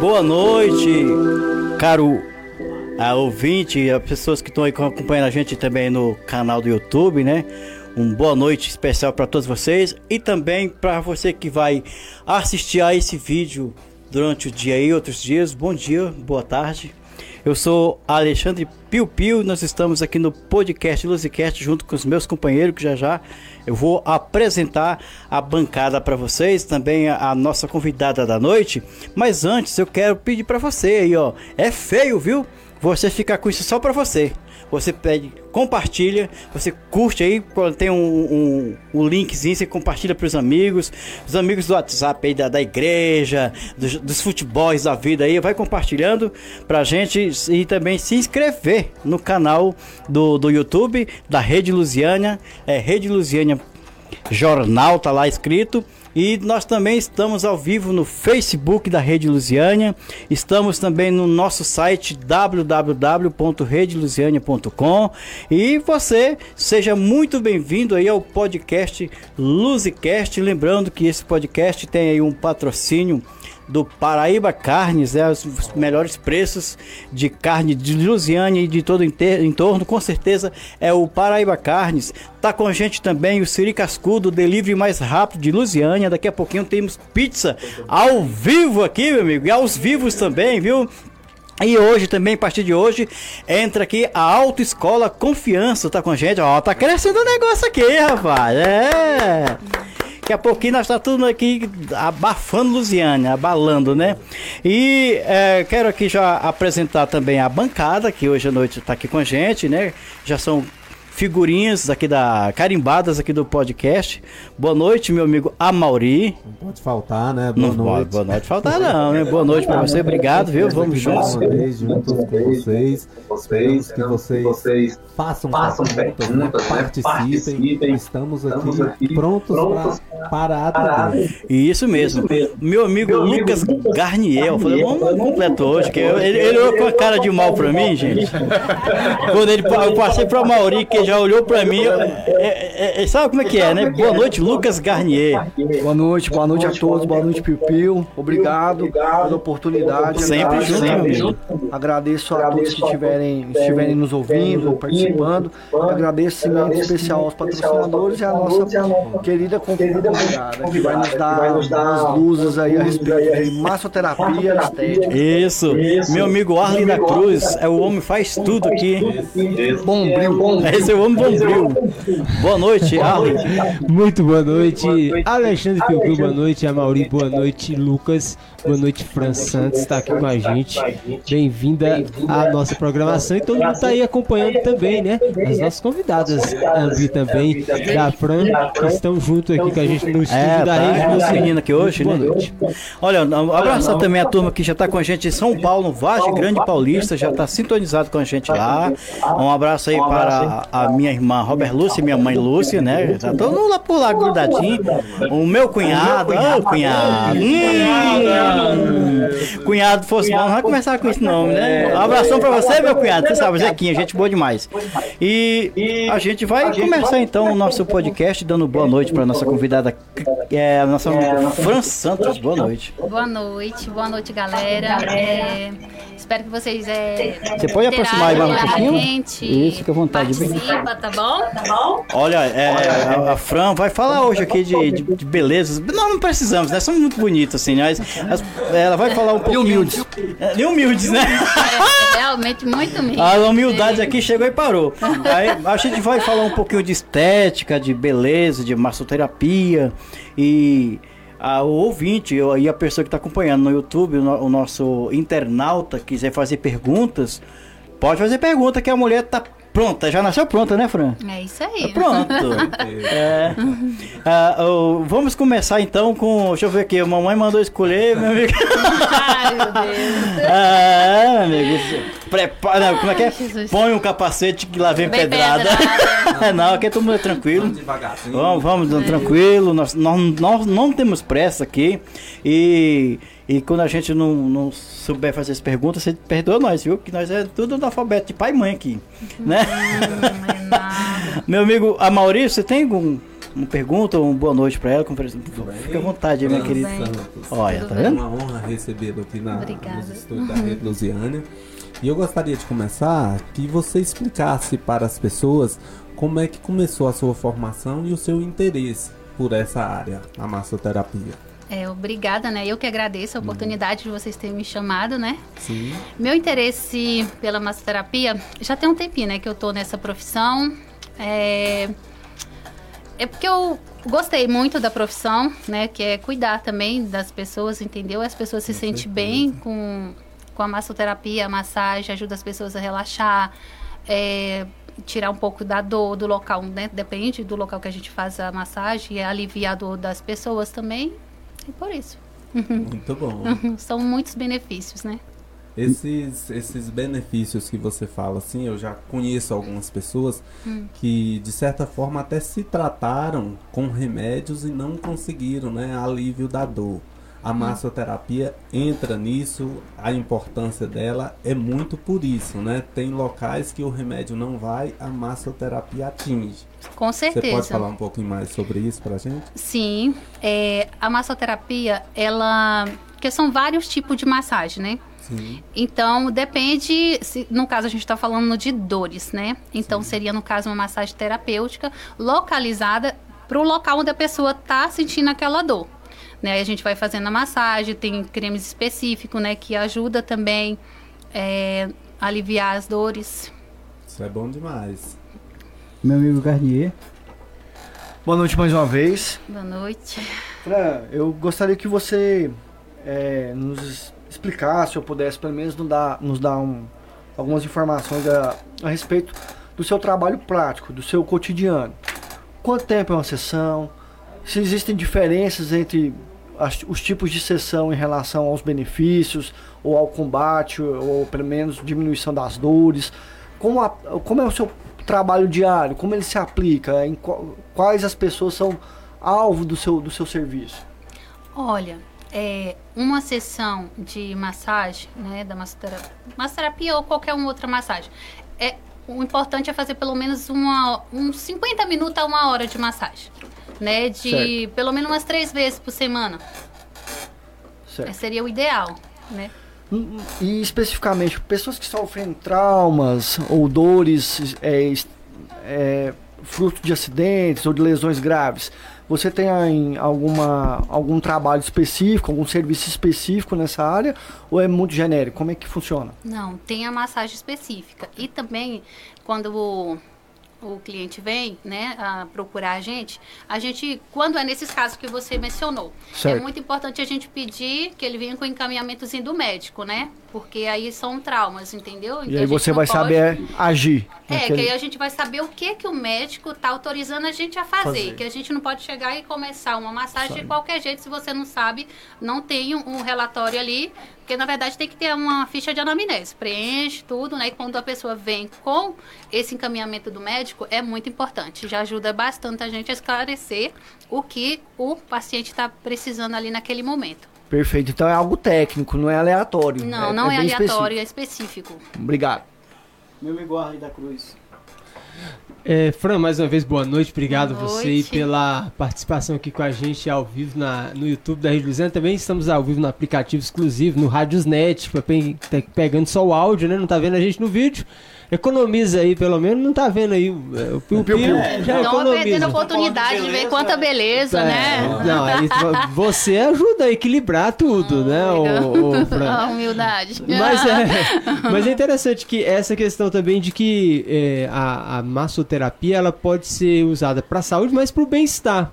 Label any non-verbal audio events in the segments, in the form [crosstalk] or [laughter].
Boa noite, caro a ouvinte, as pessoas que estão aí acompanhando a gente também no canal do YouTube, né? Um boa noite especial para todos vocês e também para você que vai assistir a esse vídeo durante o dia e outros dias. Bom dia, boa tarde. Eu sou Alexandre Piu Piu, nós estamos aqui no podcast Luzicast junto com os meus companheiros que já já eu vou apresentar a bancada para vocês, também a, a, nossa convidada da noite. Mas antes eu quero pedir para você aí, ó, é feio, viu? Você ficar com isso só para você você pede, compartilha, você curte aí, tem um, um, um linkzinho, você compartilha para os amigos, os amigos do WhatsApp aí da, da igreja, dos, dos futebols da vida aí, vai compartilhando pra gente e também se inscrever no canal do, do YouTube da Rede Lusiana, é Rede Lusiana Jornal, tá lá escrito. E nós também estamos ao vivo no Facebook da Rede Lusiânia. Estamos também no nosso site www.redelusiania.com. E você seja muito bem-vindo aí ao podcast Luzicast. Lembrando que esse podcast tem aí um patrocínio do Paraíba Carnes, né, os melhores preços de carne de Lusiane e de todo o entorno, com certeza é o Paraíba Carnes. Tá com a gente também o Siri Cascudo, delivery mais rápido de Lusiânia. Daqui a pouquinho temos pizza ao vivo aqui, meu amigo, e aos vivos também, viu? E hoje também, a partir de hoje, entra aqui a Autoescola Confiança, tá com a gente? Ó, tá crescendo o negócio aqui, rapaz. É. Daqui a pouquinho nós estamos tá tudo aqui abafando Luziane, abalando, né? E é, quero aqui já apresentar também a bancada, que hoje à noite está aqui com a gente, né? Já são figurinhas aqui da carimbadas aqui do podcast. Boa noite, meu amigo Amauri. Não pode faltar, né? Boa não noite. boa noite faltar não, né? Boa noite para você, obrigado, viu? Vamos juntos. Uma vez juntos com vocês. Vocês que vocês façam, façam perguntas, né? participem. participem. Estamos aqui, Estamos aqui prontos, prontos para a Isso mesmo. Meu amigo meu Lucas amigo Garnier, eu falei, vamos completo hoje, que ele, ele olhou com a cara de mal para mim, gente. [laughs] Quando ele eu passei para Mauri, que já olhou para mim, é, é, é, sabe como é que é, né? Boa noite, Lucas Garnier. Boa noite, boa noite a todos, boa noite, Piu Piu. Obrigado pela oportunidade. Sempre junto, sempre Agradeço a todos que estiverem, estiverem nos ouvindo, participando. Agradecimento especial aos patrocinadores e à nossa querida convidada que vai nos dar as luzes aí a respeito de massoterapia estética. Isso. Meu amigo Arlen da Cruz é o homem faz tudo aqui. Bombril. Esse é o homem bombril. Boa noite, Arlen. Muito boa noite. Alexandre Piucu, boa noite. Amauri, boa noite. Lucas, boa noite. Fran Santos está aqui com a gente. Bem-vinda à nossa programação. E todo mundo está aí acompanhando também, né? As nossas convidadas, Ambi também, da Fran, que estão junto aqui com a gente no estúdio é, da tá, Rede. Nossa menina aqui hoje, né? Olha, abraçar também a turma que já está com a gente em São Paulo, Vagem Grande Paulista, já está sintonizado com a gente lá. Um abraço aí para a minha irmã Robert Lúcia e minha mãe Lúcia, né? Já todo lá por lá grudadinho. O meu cunhado, ô cunhado. Hum, cunhado fosse bom, não vai começar com esse nome, né? Um abração para você, meu cunhado. Você sabe, Zequinha, gente boa demais. E a gente vai começar então o nosso podcast dando boa noite para nossa convidada é, a nossa Fran Santos. Boa noite. Boa noite, boa noite, galera. É, espero que vocês. É, Você pode aproximar mais um pouquinho? Gente, Isso, fica à vontade. Participa, tá bom? Tá bom? Olha, é, a, a, Fran vai falar hoje aqui de, de, de belezas. Não, não precisamos, né? Somos muito bonitos, assim, mas as, ela vai falar um pouquinho. E humildes. É, e humildes, né? É, realmente muito [laughs] humilde. A humildade aqui chegou e parou. Aí a gente vai falar um pouquinho de estética, de beleza, de massoterapia. E a, o ouvinte e a pessoa que está acompanhando no YouTube, o, o, nosso internauta, quiser fazer perguntas, pode fazer pergunta que a mulher tá pronta, já nasceu pronta, né, Fran? É isso aí. Tá pronto. [laughs] é. Ah, oh, vamos começar então com. Deixa eu ver aqui, a mamãe mandou escolher, meu amigo. [laughs] Ai, meu Deus. ah, amigo. Prepara, como é que é? Põe um capacete que lá vem Bem pedrada. pedrada. [laughs] não, aqui é todo mundo tranquilo. Vamos, vamos, é. tranquilo. Nós, nós, nós não temos pressa aqui. E, e quando a gente não, não souber fazer as perguntas, você perdoa nós, viu? Que nós é tudo analfabeto de pai e mãe aqui. Né? Hum, é Meu amigo, a Maurício, você tem algum uma pergunta ou uma boa noite para ela. Fica à vontade, minha querida. Olha, tá vendo? É uma honra recebê-lo aqui na, nos estúdios da Rede Lusiânia. E eu gostaria de começar que você explicasse para as pessoas como é que começou a sua formação e o seu interesse por essa área, a massoterapia. É, obrigada, né? Eu que agradeço a oportunidade de vocês terem me chamado, né? Sim. Meu interesse pela massoterapia já tem um tempinho, né? Que eu tô nessa profissão. É, é porque eu gostei muito da profissão, né? Que é cuidar também das pessoas, entendeu? As pessoas se sentem bem com, com a massoterapia, a massagem, ajuda as pessoas a relaxar, é, tirar um pouco da dor do local, né? Depende do local que a gente faz a massagem, e aliviar a dor das pessoas também. E por isso. Muito bom. São muitos benefícios, né? Esses, esses benefícios que você fala, assim, eu já conheço algumas pessoas hum. que, de certa forma, até se trataram com remédios e não conseguiram, né, alívio da dor. A massoterapia entra nisso, a importância dela é muito por isso, né? Tem locais que o remédio não vai, a massoterapia atinge. Com certeza. Você pode falar um pouquinho mais sobre isso pra gente? Sim, é, a massoterapia, ela... Porque são vários tipos de massagem, né? Sim. Então, depende, se, no caso a gente está falando de dores, né? Então, Sim. seria, no caso, uma massagem terapêutica localizada para o local onde a pessoa está sentindo aquela dor. Né? Aí a gente vai fazendo a massagem, tem cremes específicos, né? Que ajuda também é, a aliviar as dores. Isso é bom demais. Meu amigo Garnier. Boa noite mais uma vez. Boa noite. Fran, eu gostaria que você é, nos explicasse ou pudesse pelo menos nos dar, nos dar um, algumas informações a, a respeito do seu trabalho prático, do seu cotidiano. Quanto tempo é uma sessão? Se existem diferenças entre as, os tipos de sessão em relação aos benefícios ou ao combate ou pelo menos diminuição das dores? Como, a, como é o seu trabalho diário? Como ele se aplica? Em quais as pessoas são alvo do seu, do seu serviço? Olha, é, uma sessão de massagem, né, da massoterapia, massoterapia ou qualquer outra massagem, é, o importante é fazer pelo menos uma, uns 50 minutos a uma hora de massagem, né, de certo. pelo menos umas três vezes por semana. Certo. seria o ideal, né. E especificamente, pessoas que sofrem traumas ou dores é, é, fruto de acidentes ou de lesões graves, você tem alguma, algum trabalho específico, algum serviço específico nessa área ou é muito genérico? Como é que funciona? Não, tem a massagem específica. E também, quando o, o cliente vem, né, a procurar a gente, a gente, quando é nesses casos que você mencionou, é certo. é muito importante a gente pedir que ele venha com o encaminhamentozinho do médico, né? Porque aí são traumas, entendeu? Então, e aí você vai pode... saber agir. É, naquele... que aí a gente vai saber o que que o médico está autorizando a gente a fazer, fazer, Que a gente não pode chegar e começar uma massagem sabe. de qualquer jeito se você não sabe, não tem um, um, relatório ali. Porque na verdade tem que ter uma ficha de anamnese. Preenche tudo, né? E quando a pessoa vem com esse encaminhamento do médico, é muito importante. Já ajuda bastante a gente a esclarecer o que o paciente está precisando ali naquele momento. Perfeito. Então é algo técnico, não é aleatório. Não, é, não é, é aleatório, específico. é específico. Obrigado. Meu amigo da Cruz. É, Fran, mais uma vez, boa noite. Obrigado boa noite. você pela participação aqui com a gente ao vivo na, no YouTube da Rede Luziana. Também estamos ao vivo no aplicativo exclusivo, no Radiosnet, pra tá pegando só o áudio, né? Não tá vendo a gente no vídeo economiza aí, pelo menos, não tá vendo aí o, é, o piu, piu, piu já Não perdendo a oportunidade de ver quanta beleza, é, né? Não, aí você ajuda a equilibrar tudo, oh, né? O, o, [laughs] a humildade. Mas é, [laughs] mas é interessante que essa questão também de que é, a, a massoterapia ela pode ser usada para saúde, mas para o bem-estar.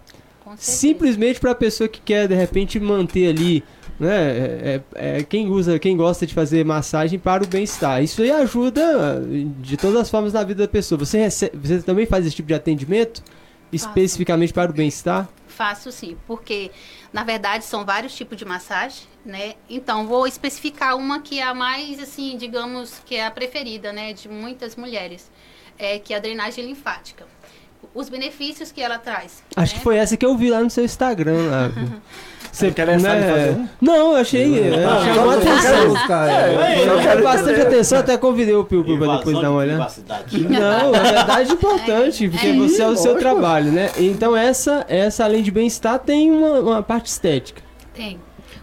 Simplesmente para a pessoa que quer de repente manter ali né? É, é, é, quem usa, quem gosta de fazer massagem para o bem-estar. Isso aí ajuda de todas as formas na vida da pessoa. Você, recebe, você também faz esse tipo de atendimento especificamente para o bem-estar? Faço sim, porque na verdade são vários tipos de massagem, né? Então vou especificar uma que é a mais assim, digamos que é a preferida, né, de muitas mulheres, é que é a drenagem linfática os benefícios que ela traz. Acho né? que foi essa que eu vi lá no seu Instagram. Lá. [laughs] Você fazer um? Não, eu achei. é, chamou a Eu quero atenção. buscar, É, é. chamou bastante atenção, até convidei o Piu Piu pra Invasão depois dar uma olhada. Não, é verdade importante, porque você é o seu trabalho, né? Então essa, essa além de bem-estar, tem uma, uma parte estética. Tem.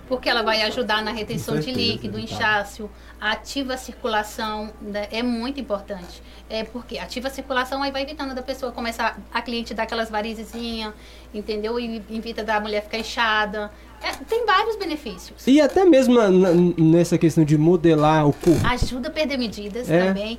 Porque ela vai ajudar na retenção de líquido, tá. inchaço, ativa a circulação, né? é muito importante. É porque ativa a circulação aí vai evitando da pessoa começar, a cliente dar aquelas varizezinhas, entendeu? E evita da mulher ficar inchada. É, tem vários benefícios. E até mesmo na- na- nessa questão de modelar o corpo. Ajuda a perder medidas É. também.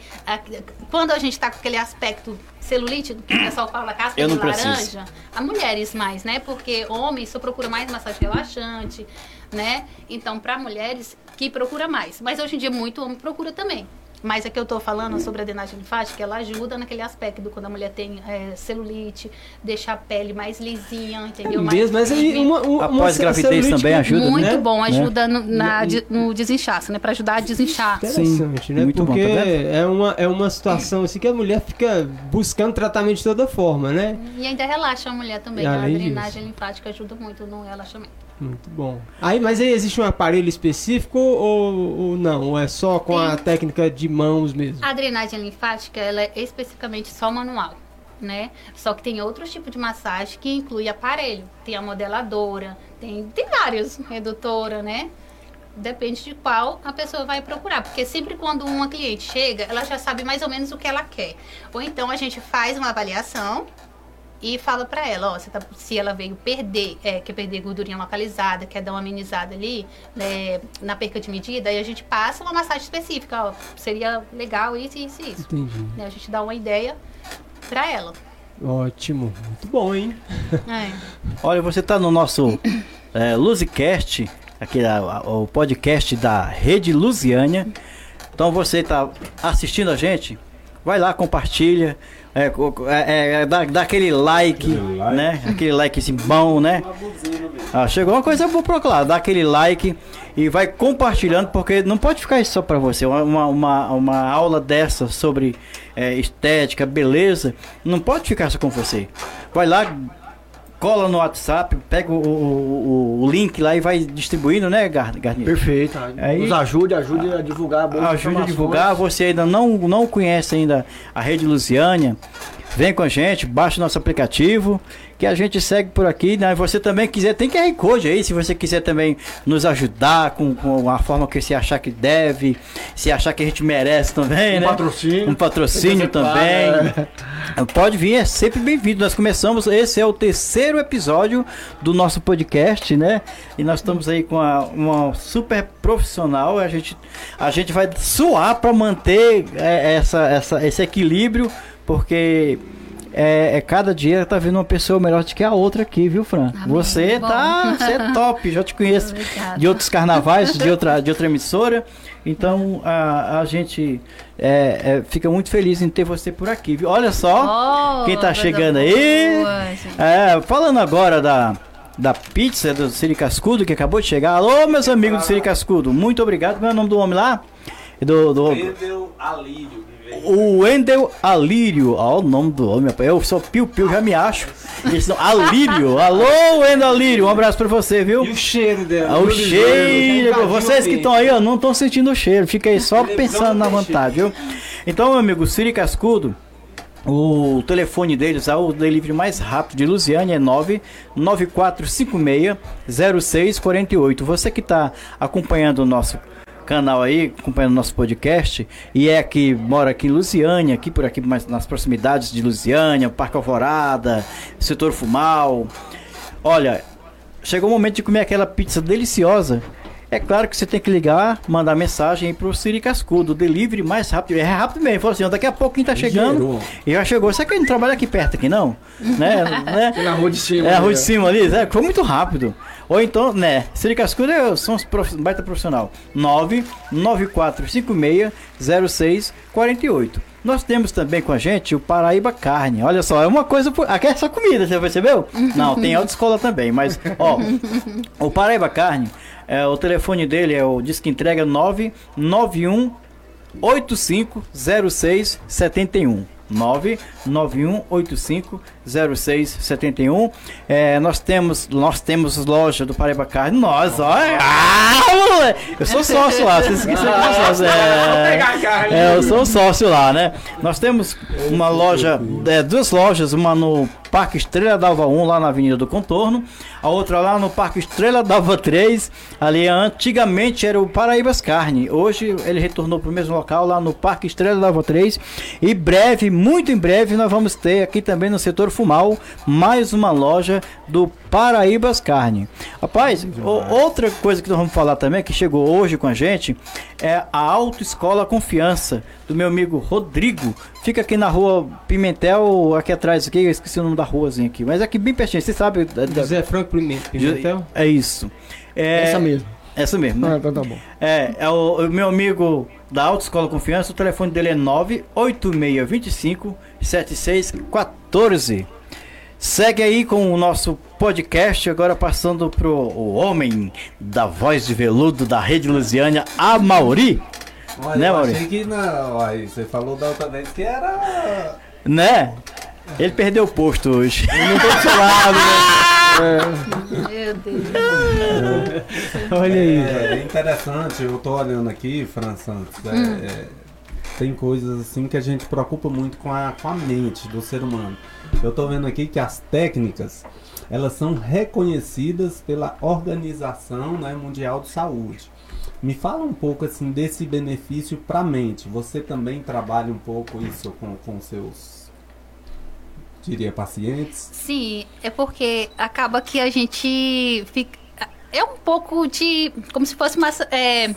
Quando a gente está com aquele aspecto celulite, que o pessoal fala casca Eu de não preciso. laranja, a mulheres mais, né? Porque homens só procura mais massagem relaxante, né? Então, para mulheres que procura mais. Mas hoje em dia muito homem procura também. Mas é que eu estou falando sobre a drenagem linfática, ela ajuda naquele aspecto quando a mulher tem é, celulite, deixa a pele mais lisinha, entendeu? Mais Mesmo, mas aí uma, uma, Após uma gravidez também ajuda, Muito né? bom, Né? ajuda no, na no desinchaço, né? Para ajudar a desinchar. Interessante, né? muito bom, Porque tá vendo? é, uma, é uma situação assim que a mulher fica buscando tratamento de toda forma, né? E ainda relaxa a mulher também. E A drenagem linfática ajuda muito no relaxamento. Muito bom. Aí, mas aí existe um aparelho específico ou, ou não? Ou é só com a técnica de mãos mesmo? A drenagem linfática, ela é especificamente só manual, né? Só que tem outros tipos de massagem que inclui aparelho. Tem a modeladora, tem, tem vários, redutora, né? Depende de qual a pessoa vai procurar. Porque sempre quando uma cliente chega, ela já sabe mais ou menos o que ela quer. Ou então a gente faz uma avaliação e fala pra ela, ó, tá- se ela veio perder, é, quer perder gordurinha localizada, quer dar uma amenizada ali, né, na perca de medida, aí a gente passa uma massagem específica, ó, seria legal isso, isso e isso. Entendi. Né, a gente dá uma ideia pra ela. Ótimo. Muito bom, hein? É. [laughs] Olha, você está no nosso é, Luzicast, aqui a- a- o podcast da Rede Lusiânia. Então você está assistindo a gente, vai lá, compartilha, é, co- é, é, dá, dá aquele like, Aquele like. né? Aquele like assim, bom, né? Ah, chegou uma coisa boa pra lá, dá aquele like e vai compartilhando, porque não pode ficar isso só pra você. Uma, uma, uma, uma aula dessa sobre é, estética, beleza, não pode ficar só com você. Vai lá, cola no WhatsApp, pega o, o, o- link lá e vai distribuindo, né, Gar- Garnier? Perfeito. Aí- Nos ajude, ajude a divulgar boas Ajude a divulgar. Você ainda não, não conhece ainda a Rede Lusiânia, vem com a gente, baixa o nosso aplicativo, que a gente segue por aqui. Né? Você também quiser, tem QR Code aí, se você quiser também nos ajudar com, com a forma que você achar que deve, se achar que a gente merece também, Um né? patrocínio. Um patrocínio também. paga, Pode vir, é sempre bem-vindo. Nós começamos, esse é o terceiro episódio do nosso podcast, né? E nós estamos aí com a- uma super profissional. A gente, a gente vai suar para manter é, essa, essa, esse equilíbrio, porque é, é cada dia tá vendo uma pessoa melhor do que a outra aqui, viu, Fran? Amém. Você Bom. tá, [laughs] você é top. Já te conheço Obrigada. de outros carnavais, de outra, de outra emissora. Então a, a gente é, é, fica muito feliz em ter você por aqui, viu? Olha só. Oh, Quem tá chegando aí? boa. É, falando agora da, da pizza do Siri Cascudo, que acabou de chegar. Alô, meus amigos do Siri Cascudo, muito obrigado. Qual é o nome do homem lá? Do, do, Vendeu alívio. O Wendel Alírio. Ó, o nome do homem. Eu sou Piu Piu, já me acho. Alírio. [laughs] Alô, Wendel Alírio. Um abraço pra você, viu? E o cheiro dela? Ah, o cheiro, vocês que estão aí, ó, não estão sentindo o cheiro, fica aí só pensando na vontade, viu? Então, meu amigo, Siri Cascudo, o telefone deles, é o delivery mais rápido de Lusiane é 994560648. Você que está acompanhando o nosso canal aí, acompanhando o nosso podcast, e é que mora aqui em Lusiânia, aqui por aqui, mais nas proximidades de Lusiânia, Parque Alvorada, Setor Fumal. Olha, chegou o momento de comer aquela pizza deliciosa. É claro que você tem que ligar, mandar mensagem aí pro Siri Cascudo, o delivery mais rápido. É rápido mesmo, falou assim, daqui a pouco quem tá chegando. Gerou. E já chegou. Será que ele não trabalha aqui perto aqui, não? [laughs] né? né? Na rua de cima. É a rua de cima ali, é, foi muito rápido. Ou então, né, Siri Cascudo é, são os prof, baita profissional. 994560648. Nós temos também com a gente o Paraíba Carne. Olha só, é uma coisa. por- Aqui é só comida, você percebeu? [laughs] Não, tem autoescola também, mas, ó, o Paraíba Carne, é, o telefone dele é o Disque Entrega 991 850671. 991850671. É, nós temos nós temos loja do Paraíba Carne. Nós, olha. Ah, eu sou sócio lá, vocês esqueceram que eu sou sócio. [laughs] É, é, eu sou sócio lá, né? Nós temos uma loja, é, duas lojas, uma no Parque Estrela d'Alva 1, lá na Avenida do Contorno. A outra lá no Parque Estrela d'Alva 3. Ali antigamente era o Paraíbas Carne. Hoje ele retornou para o mesmo local, lá no Parque Estrela d'Alva 3. E breve, muito em breve, nós vamos ter aqui também no setor Fumal mais uma loja do Paraíbas Carne. Rapaz, o, outra coisa que nós vamos falar também, que chegou hoje com a gente, é a Autoescola Confiança, do meu amigo Rodrigo. Fica aqui na rua Pimentel, aqui atrás, aqui, eu esqueci o nome da ruazinha aqui, mas aqui bem pertinho, você sabe. José Franco Pimentel? É isso. É, Essa mesmo. Essa mesmo, né? Ah, então tá bom. É, é o, o meu amigo da Autoescola Confiança, o telefone dele é 98625 7614. Segue aí com o nosso podcast, agora passando pro o homem da voz de veludo da Rede Lusiânia, a Mauri. Olha, Né, eu Maurício? achei que não. Aí, você falou da outra vez que era. Né? Ele perdeu o posto hoje. Ele não tô do seu lado, né? [laughs] Meu Deus. Olha aí. É interessante, eu tô olhando aqui, Fran Santos. é, Hum. é, tem coisas assim que a gente preocupa muito com a, com a mente do ser humano. Eu tô vendo aqui que as técnicas elas são reconhecidas pela Organização né, Mundial de Saúde. Me fala um pouco assim desse benefício para a mente. Você também trabalha um pouco isso com, com seus, diria, pacientes? Sim, é porque acaba que a gente fica. É um pouco de. Como se fosse uma. é,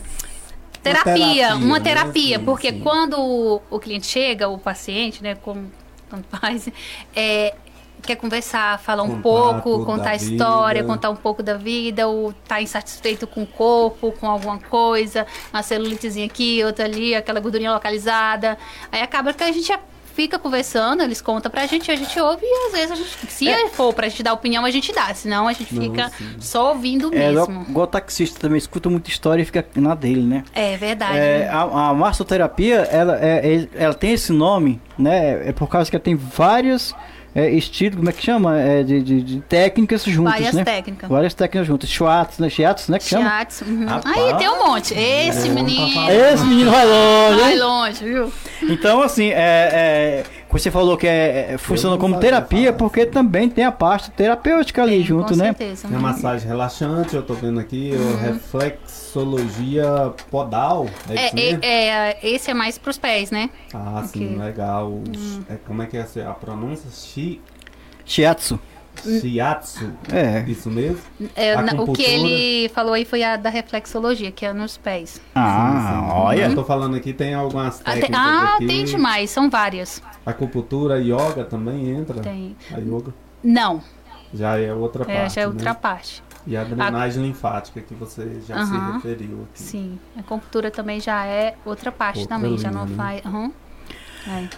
terapia, terapia, uma né? terapia, Sim, porque sim. quando o, o cliente chega, o paciente, né, como tanto faz, é, quer conversar, falar um pouco, contar a história, vida. contar um pouco da vida, ou tá insatisfeito com o corpo, com alguma coisa, uma celulitezinha aqui, outra ali, aquela gordurinha localizada. Aí acaba que a gente fica conversando, eles contam pra gente, a gente ouve e às vezes a gente, se for pra gente dar opinião, a gente dá, senão a gente fica sim. só ouvindo É, mesmo. igual taxista também, escuta muita história e fica na dele, né? É verdade. É, a, a massoterapia, ela, é, é- ela tem esse nome, né? É por causa que ela tem vários é, estilos, como é que chama? É, de, de- de técnicas juntas, Várias né? técnicas. Várias técnicas juntas. Shiatsu, né? Shiatsu, né? Que chama? Uhum. Aí tem um monte. Esse menino. Esse menino vai longe, Vai longe, viu? Então, assim, é, é, você falou que é, é, funciona como terapia, porque também tem a parte terapêutica ali Tem, junto, com né? certeza. É uma massagem relaxante, eu tô vendo aqui, o reflexologia podal. É, É, é, é, esse é mais pros pés, né? Ah, sim, Ok. legal. É, como é que é a pronúncia? Shi, Shiatsu. shiatsu. É. Isso mesmo? É, o que ele falou aí foi a da reflexologia, que é nos pés. Ah, olha. Eu tô falando aqui, tem algumas Ah, tem, técnicas ah, aqui. tem demais, são várias. Acupuntura, yoga também entra. Tem. A yoga Não, já é outra é, parte, já é né? outra parte. E a drenagem linfática que você já se referiu aqui. Sim, a acupuntura também já é outra parte Outra também, já linha, não né? faz. aham. É.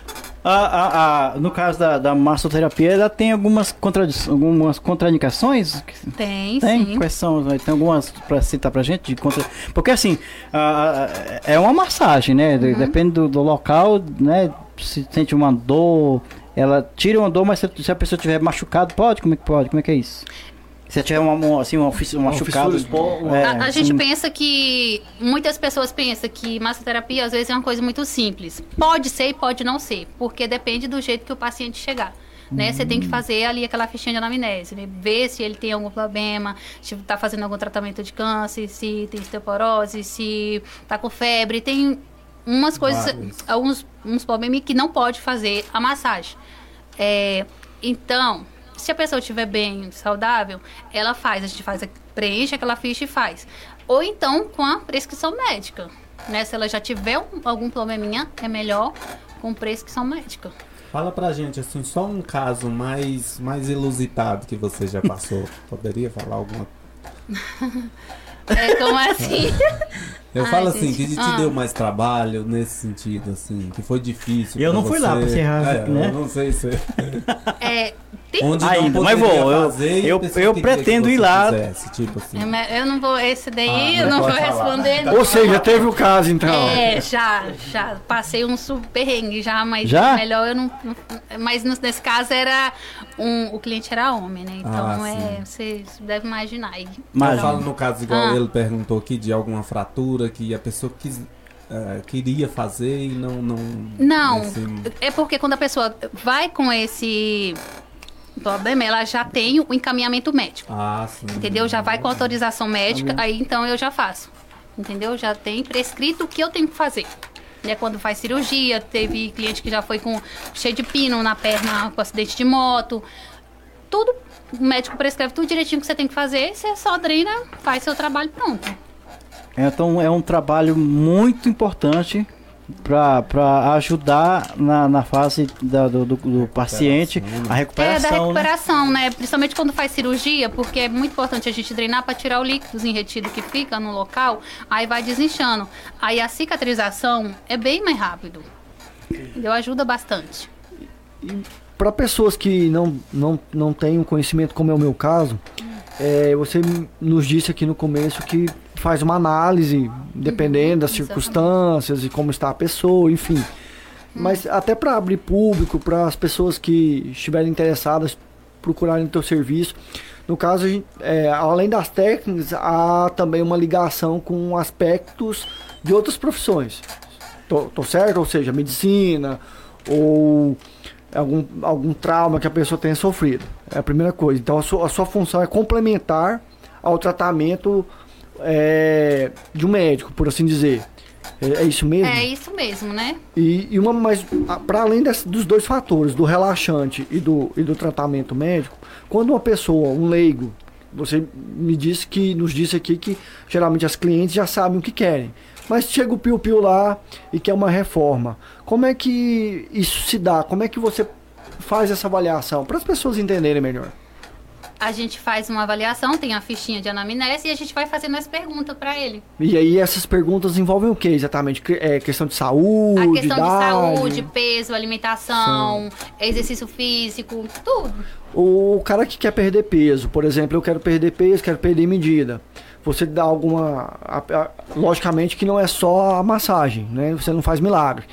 A, a, a- no caso da, da massoterapia, ela tem algumas, contradi- algumas contraindicações? Tem, Tem? sim. Quais são? Tem algumas pra citar pra gente? De contra... Porque assim, a- a- é uma massagem, né? De- Depende do, do local, né? Se sente uma dor, ela tira uma dor, mas se, se a pessoa tiver machucado, pode? Como é que pode? Como é que é isso? Se tiver uma, uma- assim, uma, um fissura, expo- é, A, a assim, gente pensa que. Muitas pessoas pensam que massoterapia às vezes é uma coisa muito simples. Pode ser e pode não ser, porque depende do jeito que o paciente chegar. Né? Você tem que fazer ali aquela fichinha de anamnese, né? ver se ele tem algum problema, se está fazendo algum tratamento de câncer, se tem osteoporose, se está com febre. Tem umas coisas, Vários. alguns uns problemas que não pode fazer a massagem. É, então, se a pessoa estiver bem, saudável, ela faz, a gente faz, preenche aquela ficha e faz. Ou então com a prescrição médica. Né? Se ela já tiver um- algum probleminha, é melhor com prescrição médica. Fala pra gente, assim, só um caso mais, mais ilusitado que você já passou. [laughs] Poderia falar alguma [laughs] É como assim? [laughs] Eu Ai, falo assim, gente. que te Ah. deu mais trabalho nesse sentido, assim, que foi difícil. Eu pra não fui você. lá pra ser raso, é, né? Eu não sei se. É, Onde Ainda, mas vou. Eu, eu, eu pretendo ir lá. Fizesse, tipo assim. Eu não vou. Esse daí ah, eu não vou responder. Ou seja, teve o caso então. É, já, já. Passei um super rengue já, mas já? melhor eu não. Mas nesse caso era. Um, o cliente era homem, né? Então ah, é. Você deve imaginar. Mas eu falo no caso, igual ah. ele perguntou aqui, de alguma fratura que a pessoa quis. Uh, queria fazer e não. Não, não é porque quando a pessoa vai com esse problema, ela já tem o encaminhamento médico. Ah, sim. Entendeu? Já vai com autorização médica, aí então eu já faço. Entendeu? Já tem prescrito o que eu tenho que fazer. Né, quando faz cirurgia, teve cliente que já foi com cheio de pino na perna, com acidente de moto. Tudo, o médico prescreve tudo direitinho que você tem que fazer, você só drena, faz seu trabalho pronto. Então é um trabalho muito importante para ajudar na, na fase da, do, do, do paciente a recuperação. É, da né? recuperação, né? né? Principalmente quando faz cirurgia, porque é muito importante a gente treinar para tirar o líquidozinho retido que fica no local, aí vai desinchando. Aí a cicatrização é bem mais rápido. Entendeu? Ajuda bastante. Para pessoas que não, não, não têm um conhecimento, como é o meu caso, é, você nos disse aqui no começo que faz uma análise, dependendo uhum, das circunstâncias e como está a pessoa, enfim. Uhum. Mas até para abrir público, para as pessoas que estiverem interessadas procurarem o teu serviço. No caso, é, além das técnicas, há também uma ligação com aspectos de outras profissões. Tô, tô certo? Ou seja, medicina ou algum, algum trauma que a pessoa tenha sofrido. É a primeira coisa. Então a sua, a sua função é complementar ao tratamento é, de um médico, por assim dizer. É, é, isso mesmo? É isso mesmo, né? E, e uma, mas para além desse, dos dois fatores, do relaxante e do, e do tratamento médico, quando uma pessoa, um leigo, você me disse que nos disse aqui que geralmente as clientes já sabem o que querem. Mas chega o piu-piu lá e quer uma reforma. Como é que isso se dá? Como é que você faz essa avaliação? Para as pessoas entenderem melhor a gente faz uma avaliação, tem a fichinha de anamnese e a gente vai fazendo as perguntas para ele. E aí essas perguntas envolvem o que exatamente? É questão de saúde, A questão idade. de saúde, peso, alimentação, Sim. exercício físico, tudo. O cara que quer perder peso, por exemplo, eu quero perder peso, quero perder medida. Você dá alguma. Logicamente que não é só a massagem, né? Você não faz milagre.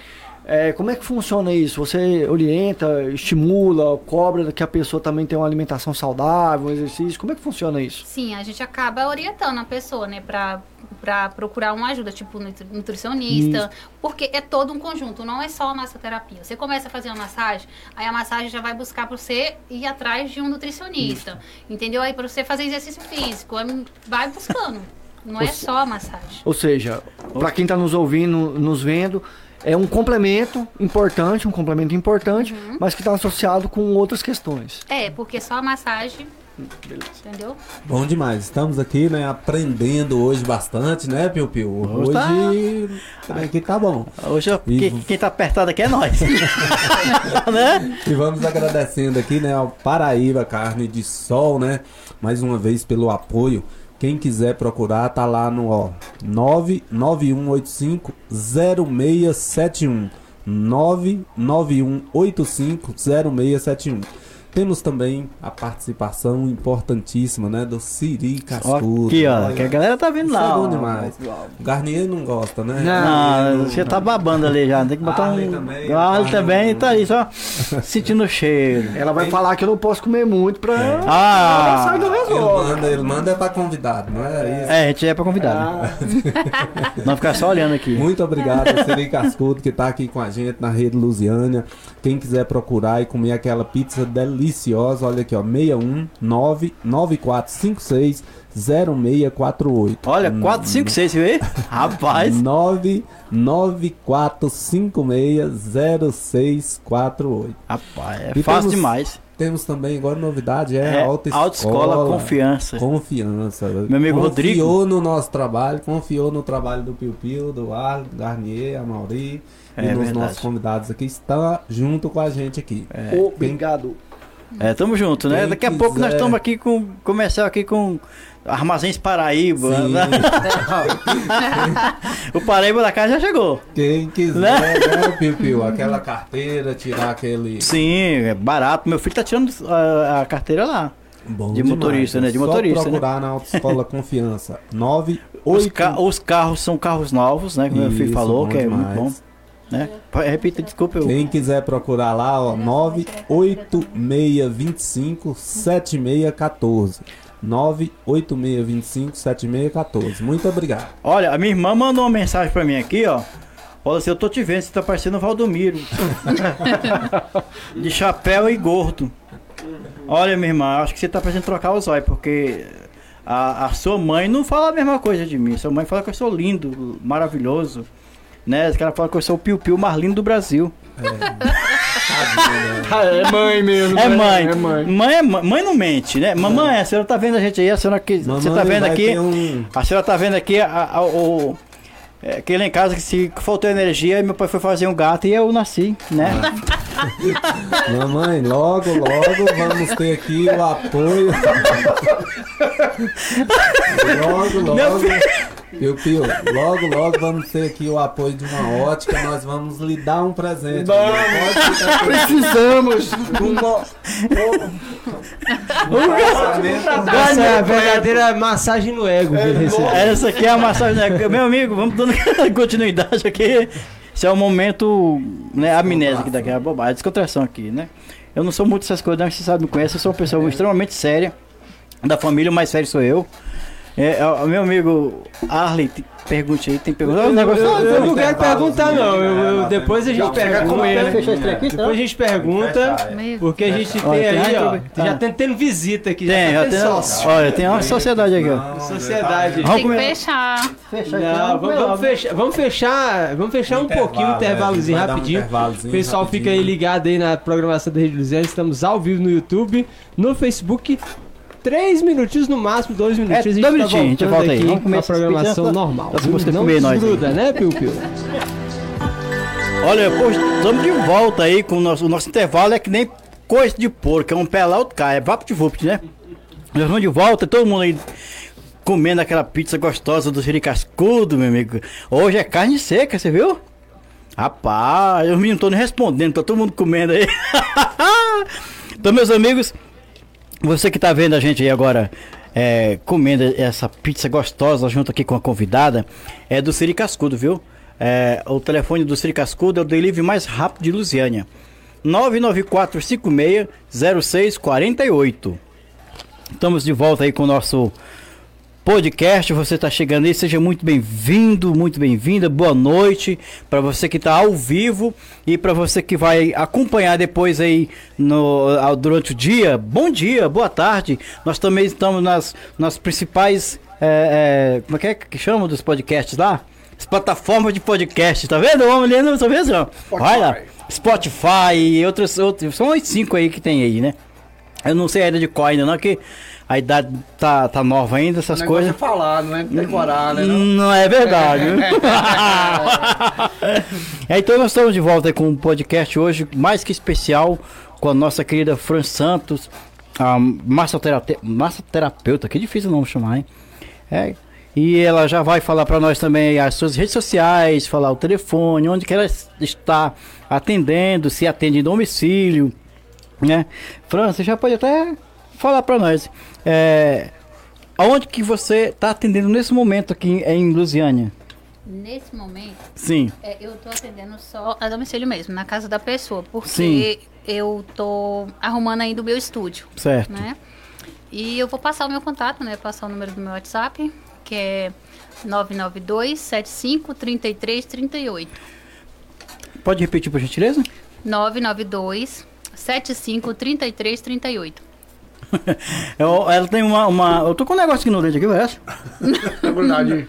É, como é que funciona isso? Você orienta, estimula, cobra que a pessoa também tenha uma alimentação saudável, um exercício? Como é que funciona isso? Sim, a gente acaba orientando a pessoa, né, pra, pra procurar uma ajuda, tipo nutricionista, isso. porque é todo um conjunto, não é só a massoterapia. Você começa a fazer uma massagem, aí a massagem já vai buscar para você ir atrás de um nutricionista, isso. entendeu? Aí para você fazer exercício físico, vai buscando. Não é só a massagem. Ou seja, para quem está nos ouvindo, nos vendo, é um complemento importante, um complemento importante, uhum. mas que está associado com outras questões. É, porque só a massagem Beleza. Entendeu? Bom demais. Estamos aqui, né, aprendendo hoje bastante, né, Piu Piu? Hoje tá... aqui tá bom. Hoje e... quem, tá apertado aqui é nós. [laughs] né? E vamos agradecendo aqui, né, ao Paraíba Carne de Sol, né, mais uma vez pelo apoio. Quem quiser procurar, tá lá no ó, 99185 0671. 99185 0671. Temos também a participação importantíssima, né, do Siri Cascudo. Aqui, ó, que a galera tá vendo lá. É bom demais. O Garnier não gosta, né? Não, você tá babando ali já, tem que botar Arley um... Também, Arley também, tá aí só sentindo o cheiro. Ela vai falar que eu não posso comer muito pra... É. Ah! Sai do ele manda, ele manda é pra convidado, não é isso? É, a gente é pra convidado. Ah. [laughs] não ficar só olhando aqui. Muito obrigado, Siri Cascudo, que tá aqui com a gente na rede Lusiânia. Quem quiser procurar e comer aquela pizza deliciosa, olha aqui, ó, 61 99456 0648. Olha, 456, você vê? Rapaz. 994560648. Rapaz, é e fácil temos, demais. Temos também agora novidade, é, é autoescola. Autoescola Confiança. Confiança. Meu amigo confiou Rodrigo. Confiou no nosso trabalho, confiou no trabalho do Piu Piu, do Arlen, Garnier, a Mauri. É, e nos verdade. nossos convidados aqui está junto com a gente aqui. É. Obrigado. É, tamo junto, né? Quem Daqui a pouco nós quiser. estamos aqui com. Comercial aqui com Armazéns Paraíba. Né? [laughs] o Paraíba da casa já chegou. Quem quiser, né, Piu Piu? Aquela carteira, tirar aquele. Sim, é barato. Meu filho tá tirando a, a carteira lá. Bom De motorista, né? De Só motorista, procurar na Autoescola [laughs] Confiança. Os, 98 ca- os carros são carros novos, né? Como meu filho Isso, falou, que é demais. muito bom. Né? Repita, desculpa. Eu... Quem quiser procurar lá, ó, 98625 7614. 98625 7614. Muito obrigado. Olha, a minha irmã mandou uma mensagem pra mim aqui, ó. Falou assim, eu tô te vendo, você tá parecendo o Valdomiro. [laughs] De chapéu e gordo. Olha, minha irmã, acho que você tá precisando trocar os olhos, porque a, a sua mãe não fala a mesma coisa de mim. Sua mãe fala que eu sou lindo, maravilhoso. Né? Ela fala que eu sou o piu-piu mais lindo do Brasil. Ah, é mãe mesmo. É né? mãe. É mãe. Mãe, é mãe. Mãe não mente, né? Mamãe, a senhora tá vendo a gente aí, a senhora que. Você tá Mamãe vendo aqui. um- A senhora tá vendo aqui a, a- o. É, que lá em casa que se faltou energia, meu pai foi fazer um gato e eu nasci, né? [laughs] Mamãe, logo, logo vamos ter aqui o apoio. logo, logo. Piu, Piu, logo, logo vamos ter aqui o apoio de uma ótica. Nós vamos lhe dar um presente. Ficar Precisamos uma. Essa é a verdadeira massagem no ego recebeu. Essa aqui é a massagem. Né? Meu amigo, vamos dando [laughs] continuidade aqui. Esse é o momento né, amnésico daqui, a bobagem, a descontração aqui, né? Eu não sou muito essas coisas, não, você sabe, me conhece, eu sou uma pessoa extremamente séria. Da família, o mais sério sou eu. É, é, o meu amigo Arley, te- pergunte aí, tem pergunta. Eu, um negócio eu- eu não tem quero perguntar, não. Eu- eu- depois a gente pergunta. com ele, né? Fechou esse trem aqui, Depois a gente pergunta. Porque a gente tem tem aí, ó. Já ah. tem tendo visita aqui. Tem, já tem tem, sócio. olha, tem uma sociedade aqui, ó. Sociedade. Tem Vamos que comer. fechar. Não, vamos, vamos fechar, vamos fechar, vamos fechar um pouquinho, intervalozinho é, vai dar um rapidinho. intervalozinho o pessoal fica aí ligado aí na programação da Rede Luziana. Estamos ao vivo no YouTube, no Facebook. Três minutinhos no máximo, dois minutinhos. dois a gente tá minutinhos, a gente volta aí. aqui Vamos comer com a programação pizzas, normal. pra você Não comer nós né, Piu Piu? Olha, pô, estamos de volta aí com o nosso, o nosso intervalo, é que nem coisa de porco, é um pé lá, outro cai, é vapt-vupt, né? Nós vamos de volta, todo mundo aí comendo aquela pizza gostosa do Siri Cascudo, meu amigo. Hoje é carne seca, você viu? Rapaz, os meninos estão nem respondendo, tá todo mundo comendo aí. [laughs] então, meus amigos, você que tá vendo a gente aí agora é, comendo essa pizza gostosa junto aqui com a convidada, é do Siri Cascudo, viu? É, o telefone do Siri Cascudo é o delivery mais rápido de Lusiânia. 994560648. Estamos de volta aí com o nosso podcast. Você está chegando aí, seja muito bem-vindo, muito bem-vinda. Boa noite para você que está ao vivo e para você que vai acompanhar depois aí no, durante o dia. Bom dia, boa tarde. Nós também estamos nas, nas principais. é, é, como é que é que chama dos podcasts lá? As plataformas de podcast, tá vendo? Vamos ali, não tá vendo? não? Vai lá. Spotify e outros, outros. São os cinco aí que tem aí, né? Eu não sei ainda de qual ainda, não, que a idade tá, tá nova ainda, essas O negócio coisas. é falar, não é decorar, né? Não? Não é verdade. [laughs] É, então nós estamos de volta com um podcast hoje mais que especial com a nossa querida Fran Santos, a massoterapeuta, massoterapeuta, que difícil o nome chamar, hein? É, e ela já vai falar para nós também as suas redes sociais, falar o telefone, onde que ela está atendendo, se atende em domicílio, né? Fran, você já pode até falar para nós. É, aonde que você está atendendo nesse momento aqui em Lusiânia? Nesse momento, Sim. é, eu tô atendendo só a domicílio mesmo, na casa da pessoa, porque Sim. eu tô arrumando ainda o meu estúdio, Certo. né? E eu vou passar o meu contato, né? Passar o número do meu WhatsApp, que é 992 75 33 38. Pode repetir por gentileza? 992 75 33 38. [laughs] Eu- ela tem uma, uma. Eu tô com um negócio aqui no dente aqui, parece. [laughs] É verdade.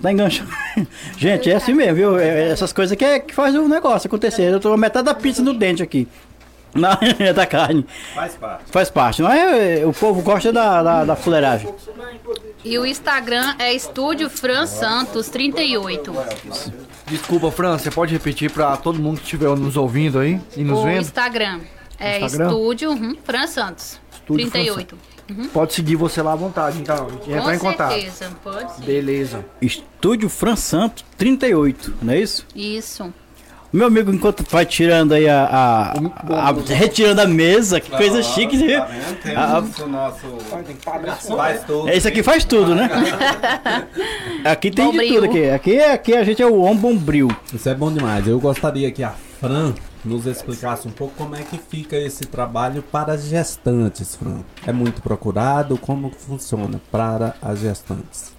Tá enganchado. [laughs] Gente, é assim mesmo, viu? É- Essas coisas que, é, que faz o negócio acontecer. Eu tô com metade da pizza no dente aqui. Na, da carne. Faz parte. Faz parte, não é? O povo gosta da, da, da fuleiragem. E o Instagram é Estúdio Fran Santos 38. Desculpa, Fran, você pode repetir pra todo mundo que estiver nos ouvindo aí e nos o vendo? Instagram É, Instagram? estúdio uhum, Fran Santos. Estúdio 38. Pode seguir você lá à vontade, então. E entrar em Com contato. certeza, pode ser. Beleza. Estúdio Fran Santos 38, não é isso? Isso. Meu amigo, enquanto vai tirando aí a. a, a- a- [laughs] retirando a mesa, que coisa chique, viu? Tá Ah, o nosso. Faz tudo. É, Esse aqui faz tudo, né? [laughs] aqui tem de Bombril. tudo aqui. aqui. Aqui a gente é o Homem Bombril. Isso é bom demais. Eu gostaria que a Fran nos explicasse um pouco como é que fica esse trabalho para as gestantes, Fran. É muito procurado? Como funciona para as gestantes?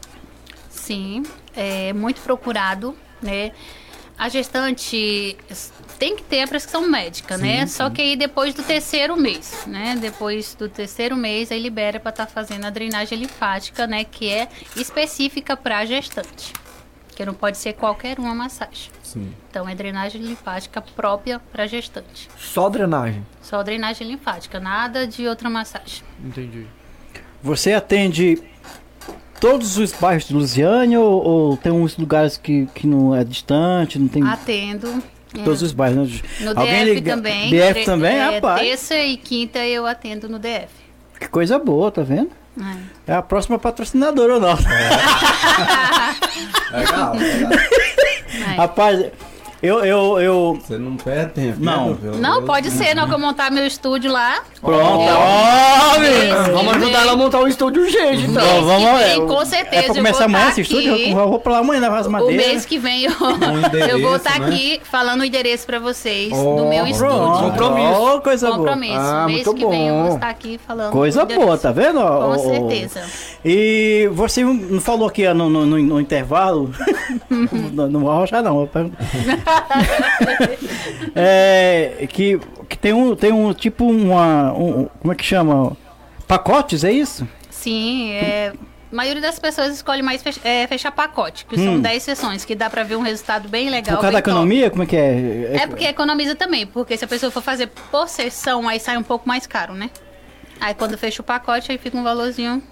Sim, é muito procurado, né? A gestante tem que ter a prescrição médica, né? Só que aí depois do terceiro mês, né? Depois do terceiro mês, aí libera para estar fazendo a drenagem linfática, né? Que é específica para gestante. Que não pode ser qualquer uma massagem. Sim. Então é drenagem linfática própria para gestante. Só drenagem. Só drenagem linfática, nada de outra massagem. Entendi. Você atende todos os bairros de Lusiânia ou, ou tem uns lugares que, que não é distante, não tem Atendo. é, todos os bairros? né? No Alguém DF liga- também. DF também, é, rapaz. Terça e quinta eu atendo no DF. Que coisa boa, tá vendo? É. É a próxima patrocinadora nossa. [laughs] Legal. legal. É. [laughs] Rapaz, eu, eu, eu. Você não perde tempo. Não. né? Não, pode ser, não, que eu montar meu estúdio lá. Pronto! Mês Vamos ajudar vem- ela a montar um estúdio urgente, então. Bom, vamos vem, é, com certeza, É pra começar vou amanhã tá esse estúdio? Eu vou pra lá amanhã levar as O madeiras. mês que vem eu, endereço, [laughs] eu vou estar né? aqui falando o endereço pra vocês Oh, do meu pronto. estúdio. Compromisso. Ó, coisa boa. Compromisso. Ah, mês muito que vem eu bom. vou estar aqui falando Coisa o boa, tá vendo? Com ó. certeza. E você não falou aqui no, no, no- no intervalo. [laughs] não, não vou arrochar, não. [laughs] [laughs] é, que, que tem um, tem um tipo uma. um- como é que chama? Pacotes, é isso? Sim, é. A maioria das pessoas escolhe mais fech- é, fechar pacote, que Hum. são 10 sessões, que dá pra ver um resultado bem legal. Por causa da bem top. economia, como é que é? É porque economiza também, porque se a pessoa for fazer por sessão, aí sai um pouco mais caro, né? Aí quando fecha o pacote, aí fica um valorzinho.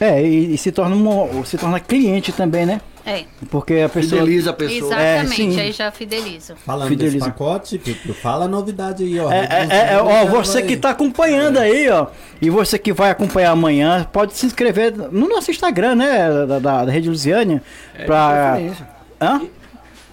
É, e, e se torna um, se torna cliente também, né? É, Porque a pessoa. Fideliza a pessoa. exatamente, É, sim. aí já fideliza. Falando Fideliza. desse pacote, Pipo, fala a novidade aí, ó. É, é, é, é, ó, você que tá acompanhando aí, ó, e você que vai acompanhar amanhã, pode se inscrever no nosso Instagram, né, da, da, da Rede Lusiânia, pra... Preferência. Hã?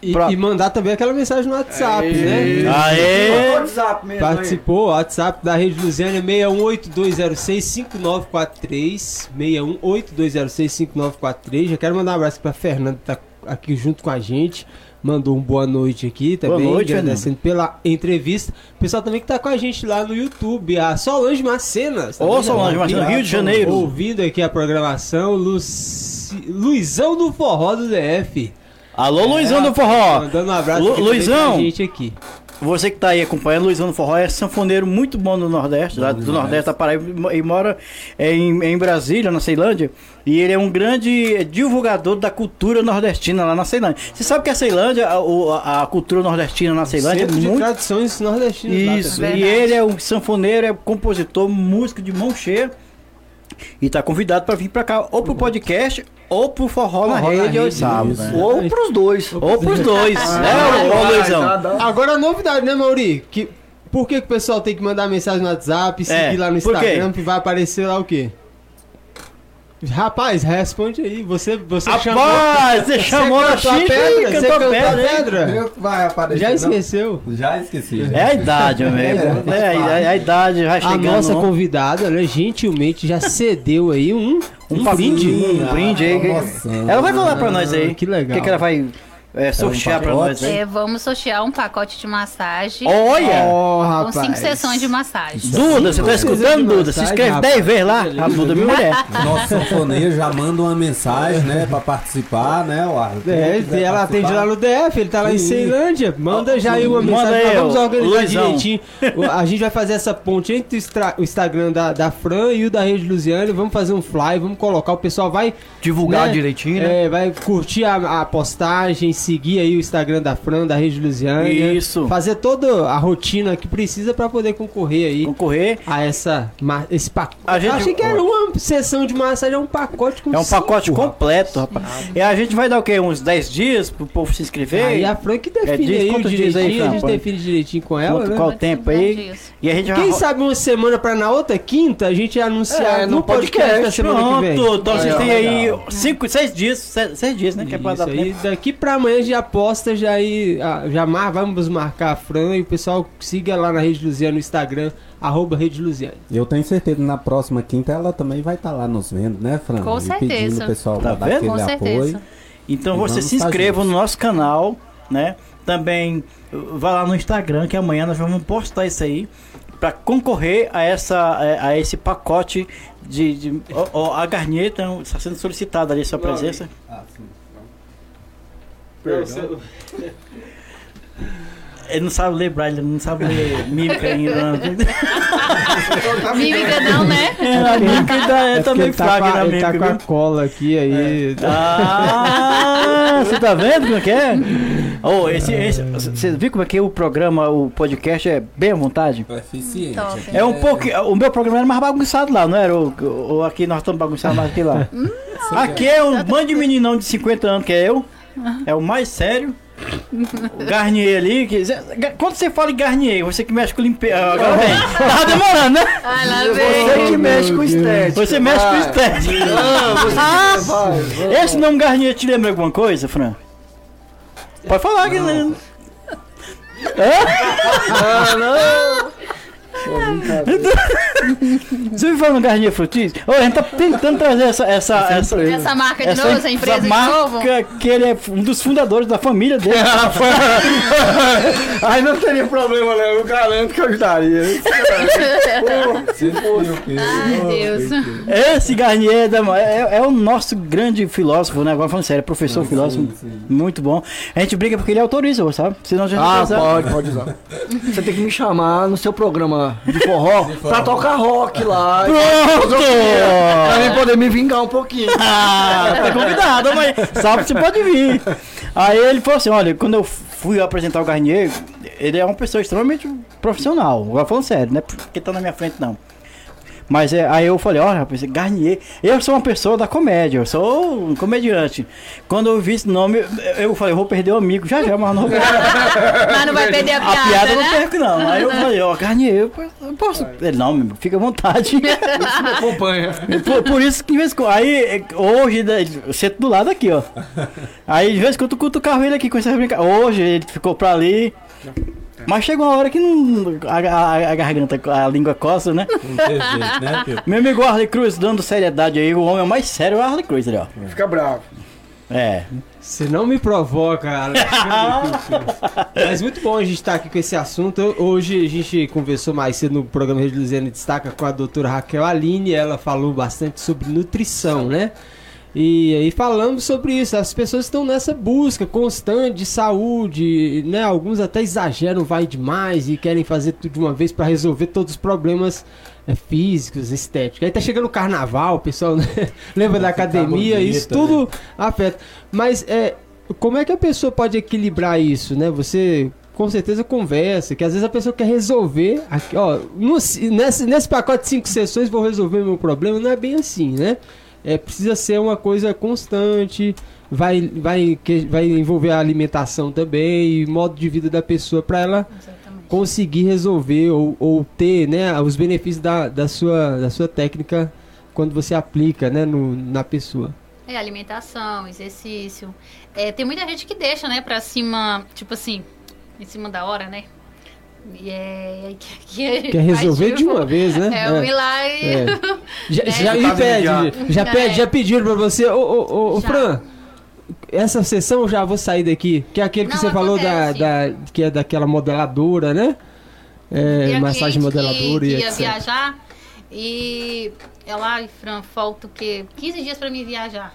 E, Pra- e mandar também aquela mensagem no WhatsApp, Aê. né? Aê! WhatsApp mesmo. aí. Participou, WhatsApp da Rede Lusiana 6182065943 6182065943 Já quero mandar um abraço pra Fernanda que tá aqui junto com a gente. Mandou um boa noite aqui também, Boa noite, agradecendo pela entrevista. O pessoal também que tá com a gente lá no YouTube, a Solange Macenas. Ô, também, Solange? Macenas, Rio de Tá Janeiro. Ouvindo aqui a programação, Luci... Luizão do Forró do DF. Alô, Luizão do Forró! Mandando um abraço Lu- Luizão. pra gente aqui. Você que tá aí acompanhando, Luizão do Forró é sanfoneiro muito bom do Nordeste, lá do demais. Nordeste da Paraíba, e mora é, em, em Brasília, na Ceilândia, e ele é um grande divulgador da cultura nordestina lá na Ceilândia. Você sabe que a Ceilândia, a, a cultura nordestina na Ceilândia Centro é de muito tradições nordestinas. lá Isso, também. e ele é um sanfoneiro, é compositor, músico de mão cheia. E tá convidado pra vir pra cá, ou pro podcast, ou pro Forró, na Forró na Rede, sábados. isso. né? Ou pros dois. Ou pros dois, Ah, né, dá- Agora a novidade, né, Mauri? Que, por que, que o pessoal tem que mandar mensagem no WhatsApp, seguir É, lá no? Instagram, que vai aparecer lá o quê? Rapaz, responde aí. Você, você chamou. Rapaz, você chamou a a Xixi pedra? e Você cantou a cantou a pedra, pedra? Vai aparecer, Já não? esqueceu? Já esqueci. É a idade, amigo. É, a, a idade vai A chegando. nossa não? convidada, né, gentilmente já cedeu aí um, um, um brinde. brinde. Um brinde aí. promoção. Ela vai falar pra nós aí. Que legal. O que, que ela vai é, sortear pra pacote? nós? É, vamos sortear um pacote de massagem Olha! Oh, com rapaz. cinco sessões de massagem. Duda, você tá escutando, Duda? Se inscreve rapaz. 10 vezes lá. A Duda, minha mulher. Nosso sanfoneiro já manda uma mensagem, né, pra participar, né, Uar? É, quiser ela atende lá no DF, ele tá lá em. Ceilândia. Manda já aí uma Manda mensagem, aí, nós vamos organizar Luizão. direitinho. O- A gente vai fazer essa ponte entre o, o Instagram da, da Fran e o da Rede Luziane. Vamos fazer um fly, vamos colocar, o pessoal vai Divulgar né, direitinho, né? É, vai curtir a, a postagem, seguir aí o Instagram da Fran, da Rede Luziane. Isso. Fazer toda a rotina que precisa pra poder concorrer aí Concorrer. a essa, esse pacote. A gente- Achei que era uma sessão de massagem é um pacote com É um cinco, pacote rapaz. completo, rapaz. E a gente vai dar o quê? Uns 10 dias pro povo se inscrever? Aí a Fran que define diz aí o quantos dias aí, direitinho, a Fran? gente define direitinho com ela, Quanto- né? qual Pode tempo aí? 10 dias. E a gente Quem vai... sabe uma semana pra na outra quinta a gente anunciar É, no no podcast, podcast, da semana que vem. Pronto, então vocês têm aí legal. 5, 6 dias, 6 dias, né? Que é pra Isso dar aí, tempo. daqui pra amanhã já aposta, já aí, ah, já mar, vamos marcar a Fran e o pessoal siga lá na Rede Luziane no Instagram, arroba Rede Luziane. Eu tenho certeza que na próxima quinta ela também vai estar lá nos vendo, né, Fran? Com E certeza. pedindo o pessoal Tá pra vendo? aquele Com apoio. certeza. Então E você vamos se tá inscreva no nosso canal, né? Também uh, vá lá no Instagram que amanhã nós vamos postar isso aí para concorrer a essa a, a esse pacote de, de ó, ó, a Garnier então, está sendo solicitada ali a sua presença. [laughs] Ele não sabe ler braille, ele não sabe ler mímica ainda. [laughs] Mímica não, né? É, a mímica ainda é, porque também tá, fraca com a, na ele tá mímica. com a viu? cola aqui aí. Ah, você tá vendo como é que é? [laughs] Oh, esse, esse, você viu como é que o programa, o podcast é bem à vontade? É eficiente. Top. É um pouco. O meu programa era mais bagunçado lá, não era? O, o- aqui nós estamos bagunçados mais que lá. aqui é um bando de meninão de 50 anos que é eu. É o mais sério. O Garnier ali. Que, quando você fala em Garnier, você que mexe com limpeza. Agora vem. Tava demorando, né? Ai, lá Você vem. que mexe com estética. Você mexe com estética. Não, você Ah, que vai. vai. Esse nome Garnier te lembra alguma coisa, Fran? Pode falar que não. Ah, não. Pô. Você me falando Garnier Frutis? Ô, a gente tá tentando trazer essa. essa, essa, Essa marca de essa, novo, essa empresa de marca novo. que ele é um dos fundadores da família dele. [laughs] [laughs] Aí não teria problema, né? Eu garanto que eu ajudaria. Ai, Deus. Esse Garnier da- é, é o nosso grande filósofo, né? Agora falando sério, é professor filósofo. Muito bom. A gente briga porque ele autoriza, sabe? Senão a gente Ah, não pode, pode usar. Você tem que me chamar no seu programa de forró pra tocar rock lá. Pronto! Pra mim poder me vingar um pouquinho. [laughs] Ah, tá convidado, mas sabe que você pode vir. Aí ele falou assim: olha, quando eu fui apresentar o Garnier, ele é uma pessoa extremamente profissional. Agora falando sério, não é porque tá na minha frente, não. Mas é, aí eu falei, olha, rapaz, Garnier, eu sou uma pessoa da comédia, eu sou um comediante. Quando eu vi esse nome, eu, falei, eu vou perder o amigo já já, mas não vou [laughs] Mas não vai perder a A piada, piada eu não né? perco, não. Aí eu falei, ó, Garnier, eu posso. Ele, não, meu fica à vontade. Me acompanha. Por, por isso que de vez em quando. Aí, hoje, né, eu sento do lado aqui, ó. Aí, de vez em quando, eu cuto o carro ele aqui com essa brincadeira. Hoje, ele ficou pra ali. Mas chegou uma hora que não. A, a- a garganta, a língua coça, né? Não tem jeito, né? Meu amigo Harley Cruz, dando seriedade aí, o homem mais sério é o Harley Cruz, ali, ó. Fica bravo. É. Você não me provoca, Alexandre. [laughs] Mas muito bom a gente estar aqui com esse assunto. Hoje a gente conversou mais cedo no programa Rede Luziana Destaca com a doutora Raquel Aline. Ela falou bastante sobre nutrição, né? E aí falamos sobre isso. As pessoas estão nessa busca constante de saúde, né? Alguns até exageram, vai demais e querem fazer tudo de uma vez para resolver todos os problemas é, físicos, estéticos. Aí tá chegando o carnaval, o pessoal né? [laughs] lembra da academia, bonito, isso tudo afeta. Mas é, como é que a pessoa pode equilibrar isso, né? Você com certeza conversa, que às vezes a pessoa quer resolver, ó, no- nesse, nesse pacote de cinco sessões vou resolver meu problema, não é bem assim, né? É, precisa ser uma coisa constante, vai, vai, que, vai envolver a alimentação também e modo de vida da pessoa para ela Exatamente. conseguir resolver ou, ou ter né, os benefícios da, da, sua, da sua técnica quando você aplica né, no, na pessoa. É, alimentação, exercício. É, tem muita gente que deixa, né, pra cima, tipo assim, em cima da hora, né? E é. Que, [laughs] que Quer resolver faz, de tipo, uma vez, né? É, um milagre. É. Já, [laughs] né? já, Tá e vendo pede, já? já, É. pede, já pediram pra você, ô, ô, ô, ô, Já. Fran, essa sessão eu já vou sair daqui, que é aquele que Não, você falou da, da, que é daquela modeladora, né? É, E a massagem modeladora que e ia etc. viajar e ela, Fran, falta o quê? 15 dias pra mim viajar.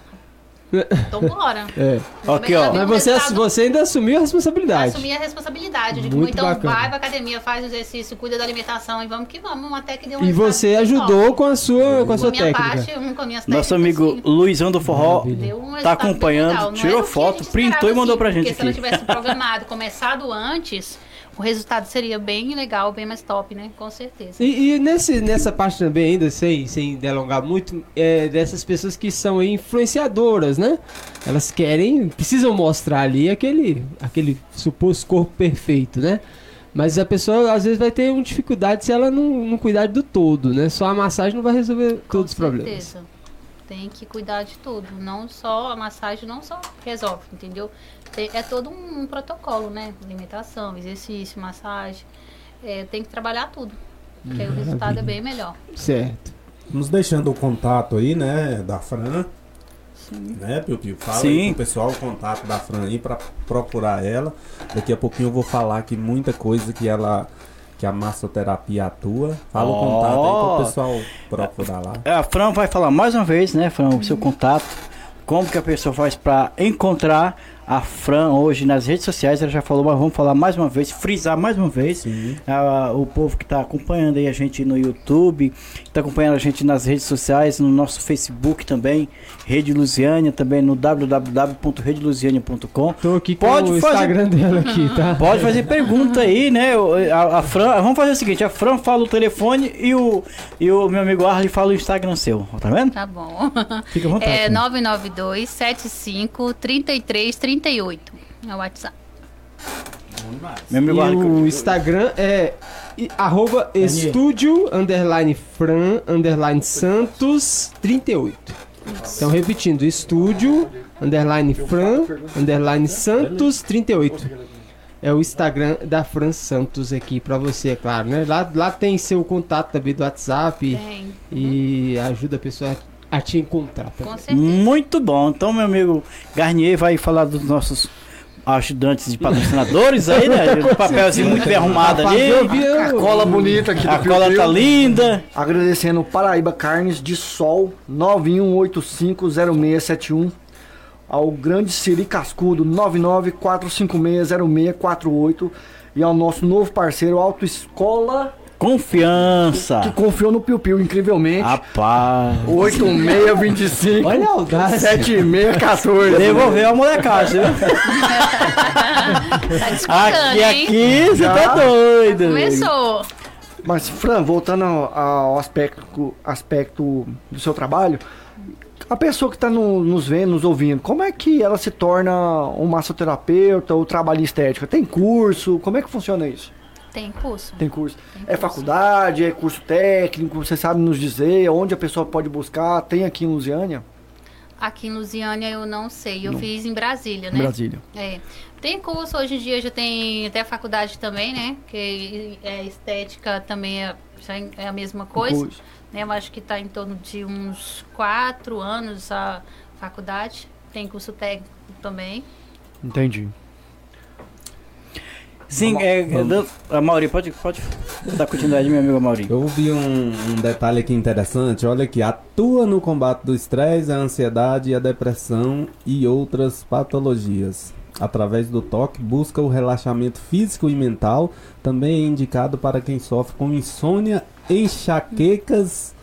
Então bora. É. Aqui, Ela ó. Mas você, resultado, você ainda assumiu a responsabilidade. Assumir a responsabilidade. Eu digo, Muito então bacana. vai pra academia, faz o exercício, cuida da alimentação e vamos que vamos, até que deu um E você ajudou top. com a sua, com a Com sua técnica. parte, um com as minhas Nosso técnicas, amigo sim. Luizão do Forró um tá acompanhando, tirou foto, printou e mandou assim, pra gente Porque se ela aqui. tivesse [laughs] programado, começado antes, o resultado seria bem legal, bem mais top, né? Com certeza. E, e nesse, nessa parte também, ainda sem, sem delongar muito, é dessas pessoas que são influenciadoras, né? Elas querem, precisam mostrar ali aquele, aquele suposto corpo perfeito, né? Mas a pessoa às vezes vai ter uma dificuldade se ela não, não cuidar do todo, né? Só a massagem não vai resolver Com todos os problemas. certeza. Tem que cuidar de tudo. Não só a massagem, não só resolve, entendeu? É todo um, protocolo, né? Alimentação, exercício, massagem. É, tem que trabalhar tudo. Porque aí o resultado é bem melhor. Certo. Nos deixando o contato aí, né, da Fran. Né, Piu Piu? Fala Sim. aí pro pessoal o contato da Fran aí pra procurar ela. Daqui a pouquinho eu vou falar aqui muita coisa que ela. Que a massoterapia atua. Fala o contato aí pro pessoal procurar lá. A Fran vai falar mais uma vez, né, Fran, o seu contato. Como que a pessoa faz para encontrar a Fran hoje nas redes sociais? Ela já falou, mas vamos falar mais uma vez, frisar mais uma vez. Ah, o povo que está acompanhando aí a gente no YouTube, está acompanhando a gente nas redes sociais, no nosso Facebook também, Rede Lusiânia, também no www.redelusiania.com. Tô aqui com Pode o fazer- Instagram dela aqui, tá? Pode fazer pergunta aí, né? A, a Fran, vamos fazer o seguinte: a Fran fala o telefone e o, e o meu amigo Arley fala o Instagram seu. Tá vendo? Tá bom. Fica à vontade. É Fran. 992 75 33 38. É o WhatsApp. Meu amigo E Arley. o Instagram é arroba estúdio underline fran underline santos 38. Então repetindo, estúdio underline fran underline santos 38. É o Instagram da Fran Santos aqui pra você, é claro, né? Lá, lá tem seu contato também do WhatsApp Tem. e ajuda a pessoa a te encontrar. também. Com certeza. Muito bom. Então, meu amigo Garnier vai falar dos nossos ajudantes de patrocinadores aí, né? [laughs] O papelzinho muito bem arrumado ali. A cola bonita aqui do A Piu cola Piu. tá linda. Agradecendo o Paraíba Carnes de Sol 91850671 ao grande Siri Cascudo 994560648 e ao nosso novo parceiro Autoescola Confiança. que confiou no Piu Piu incrivelmente. Rapaz. 8625 Olha a audácia. 7614. Devolveu a molecada, viu? Tá Aqui, hein? aqui, você Já? tá doido. Começou. Mas Fran, voltando ao, aspecto, aspecto do seu trabalho, a pessoa que está nos vendo, nos ouvindo, como é que ela se torna um massoterapeuta ou trabalha em estética? Tem curso? Como é que funciona isso? Tem curso. Tem curso? Tem É curso. faculdade? É curso técnico? Você sabe nos dizer onde a pessoa pode buscar? Tem aqui em Lusiânia? Aqui em Lusiânia eu não sei. Eu fiz em Brasília, Em né? Brasília. É. Tem curso, hoje em dia já tem até faculdade também, né? Que é estética também é, é a mesma coisa. Curso. Né? Eu acho que está em torno de uns quatro anos a faculdade. Tem curso técnico também. Entendi. Sim, é, é, a Mauri, pode, pode dar continuidade, meu amigo Mauri. Eu vi um, um detalhe aqui interessante. Olha aqui, atua no combate do estresse, a ansiedade, a depressão e outras patologias. Através do toque, busca o relaxamento físico e mental. Também é indicado para quem sofre com insônia, enxaquecas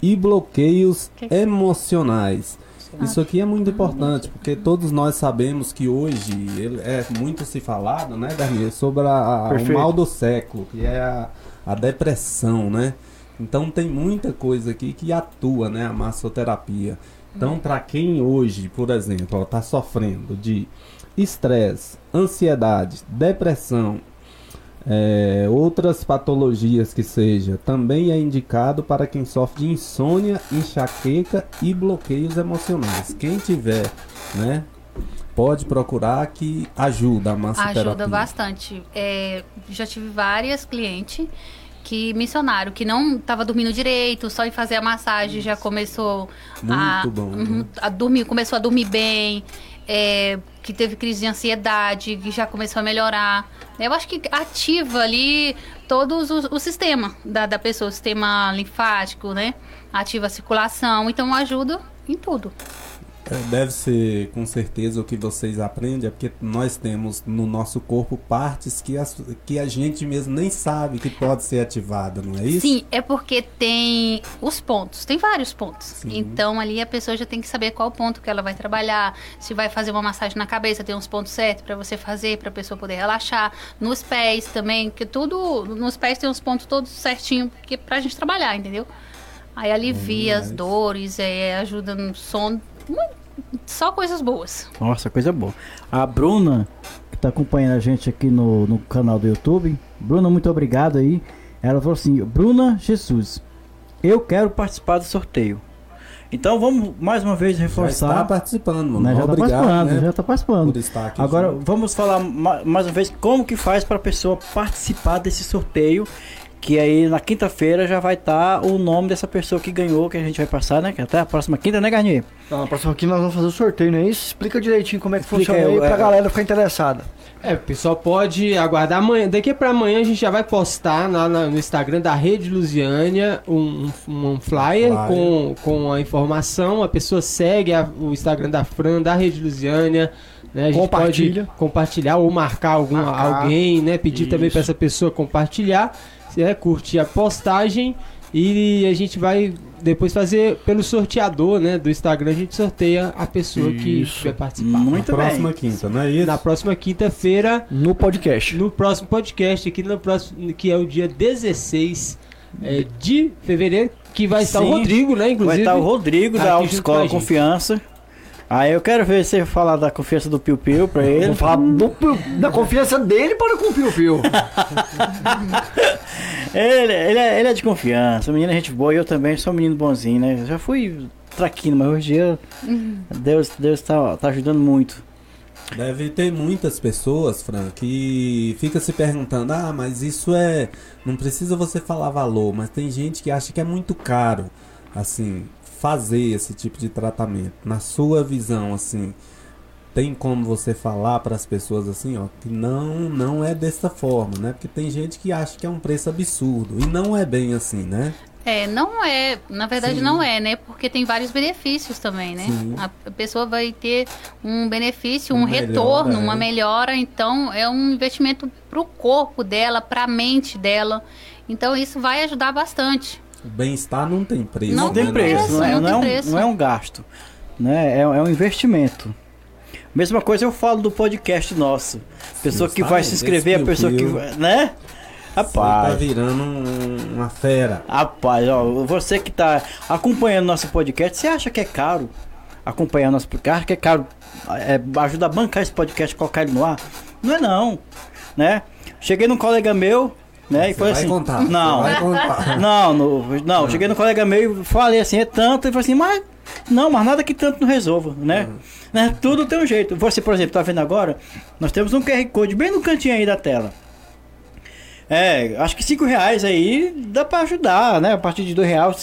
e bloqueios emocionais. Isso aqui é muito importante, porque todos nós sabemos que hoje ele- é muito se falado, né, Darnier, sobre a- a- o mal do século, que é a, a depressão, né? Então tem muita coisa aqui que atua, né, a massoterapia. Então, para quem hoje, por exemplo, está sofrendo de estresse, ansiedade, depressão, é, outras patologias que seja, também é indicado para quem sofre de insônia, enxaqueca e bloqueios emocionais. Quem tiver, né, pode procurar que ajuda a massoterapia. Ajuda bastante. É, já tive várias clientes que mencionaram que não estava dormindo direito, só em fazer a massagem já começou a, bom, uhum, né? a dormir, começou a dormir bem, é, que teve crise de ansiedade, que já começou a melhorar. Eu acho que ativa ali todos os- o, sistema da, da pessoa, o sistema linfático, né? Ativa a circulação, então ajuda em tudo. É, deve ser com certeza o que vocês aprendem, é porque nós temos no nosso corpo partes que, as, que a gente mesmo nem sabe que pode ser ativada, não é isso? Sim, é porque tem os pontos, tem vários pontos. Sim. Então ali a pessoa já tem que saber qual ponto que ela vai trabalhar, se vai fazer uma massagem na cabeça, tem uns pontos certos para você fazer, para a pessoa poder relaxar. Nos pés também, que tudo, nos pés tem os pontos todos certinho que pra gente trabalhar, entendeu? Aí alivia hum, as dores, é, ajuda no sono só coisas boas. Nossa, coisa boa. A Bruna, que está acompanhando a gente aqui no, no canal do YouTube. Bruna, muito obrigado aí. Ela falou assim: Bruna Jesus, eu quero participar do sorteio. Então vamos mais uma vez reforçar. Já está participando, né? Já está participando, né? já está participando. Agora junto. vamos falar mais uma vez como que faz para a pessoa participar desse sorteio que aí na quinta-feira já vai estar tá o nome dessa pessoa que ganhou, que a gente vai passar, né? Que até a próxima quinta, né, Garnier? Então, na próxima quinta nós vamos fazer o sorteio, não é isso? Explica direitinho como é que Explica funciona aí, aí pra é... galera ficar interessada. É, o pessoal pode aguardar amanhã. Daqui para amanhã a gente já vai postar na, no Instagram da Rede Lusiânia um, um, um flyer, flyer, Com, com a informação. A pessoa segue a, o Instagram da Fran, da Rede Lusiânia. Né? A gente Compartilha. pode compartilhar ou marcar algum, marcar. alguém, né? Pedir Isso. também para essa pessoa compartilhar é, curtir a postagem e a gente vai depois fazer pelo sorteador, né, do Instagram, a gente sorteia a pessoa isso. que vai participar. Muito Na bem. próxima quinta, não é isso? Na próxima quinta-feira. No podcast. No próximo podcast, aqui no próximo, que é o dia 16 é, de fevereiro, que vai Sim, estar o Rodrigo, né, inclusive. Vai estar o Rodrigo da Autoescola Confiança. Aí eu quero ver você falar da confiança do Piu Piu pra ele. Vou falar do, da confiança dele para com o Piu Piu. [laughs] ele, ele, é, ele é de confiança, menino é gente boa e eu também sou um menino bonzinho, né? Eu já fui traquino, mas hoje eu, uhum. Deus, Deus tá, tá ajudando muito. Deve ter muitas pessoas, Fran, que fica se perguntando: ah, mas isso é. Não precisa você falar valor, mas tem gente que acha que é muito caro. Assim, fazer esse tipo de tratamento? Na sua visão, assim, tem como você falar para as pessoas assim, ó, que não, não é dessa forma, né? Porque tem gente que acha que é um preço absurdo e não é bem assim, né? É, não é, na verdade Sim. não é, né? Porque tem vários benefícios também, né? Sim. A pessoa vai ter um benefício, um, um retorno, melhora, uma é. melhora, então é um investimento para o corpo dela, para a mente dela. Então isso vai ajudar bastante. O bem-estar não tem preço. Não, tem preço, não, é, não, não, é um, preço. não é um gasto. Né? É, é um investimento. Mesma coisa eu falo do podcast nosso. Pessoa Sim, que vai se inscrever, a pessoa que. Né? Rapaz. Você tá virando uma fera. Rapaz, ó, você que tá acompanhando nosso podcast, você acha que é caro acompanhar nosso podcast? Acha que é caro é, ajuda a bancar esse podcast, colocar ele no ar? Não é não, né? Cheguei num colega meu, né? E foi assim. Contar, não, [laughs] não, no, não, cheguei no colega meio e falei assim, é tanto, e falei assim, mas não, mas nada que tanto não resolva, né? Uhum. né? Tudo tem um jeito. Você, por exemplo, tá vendo agora? Nós temos um QR Code bem no cantinho aí da tela. É, acho que 5 reais aí dá para ajudar, né? A partir de 2 reais,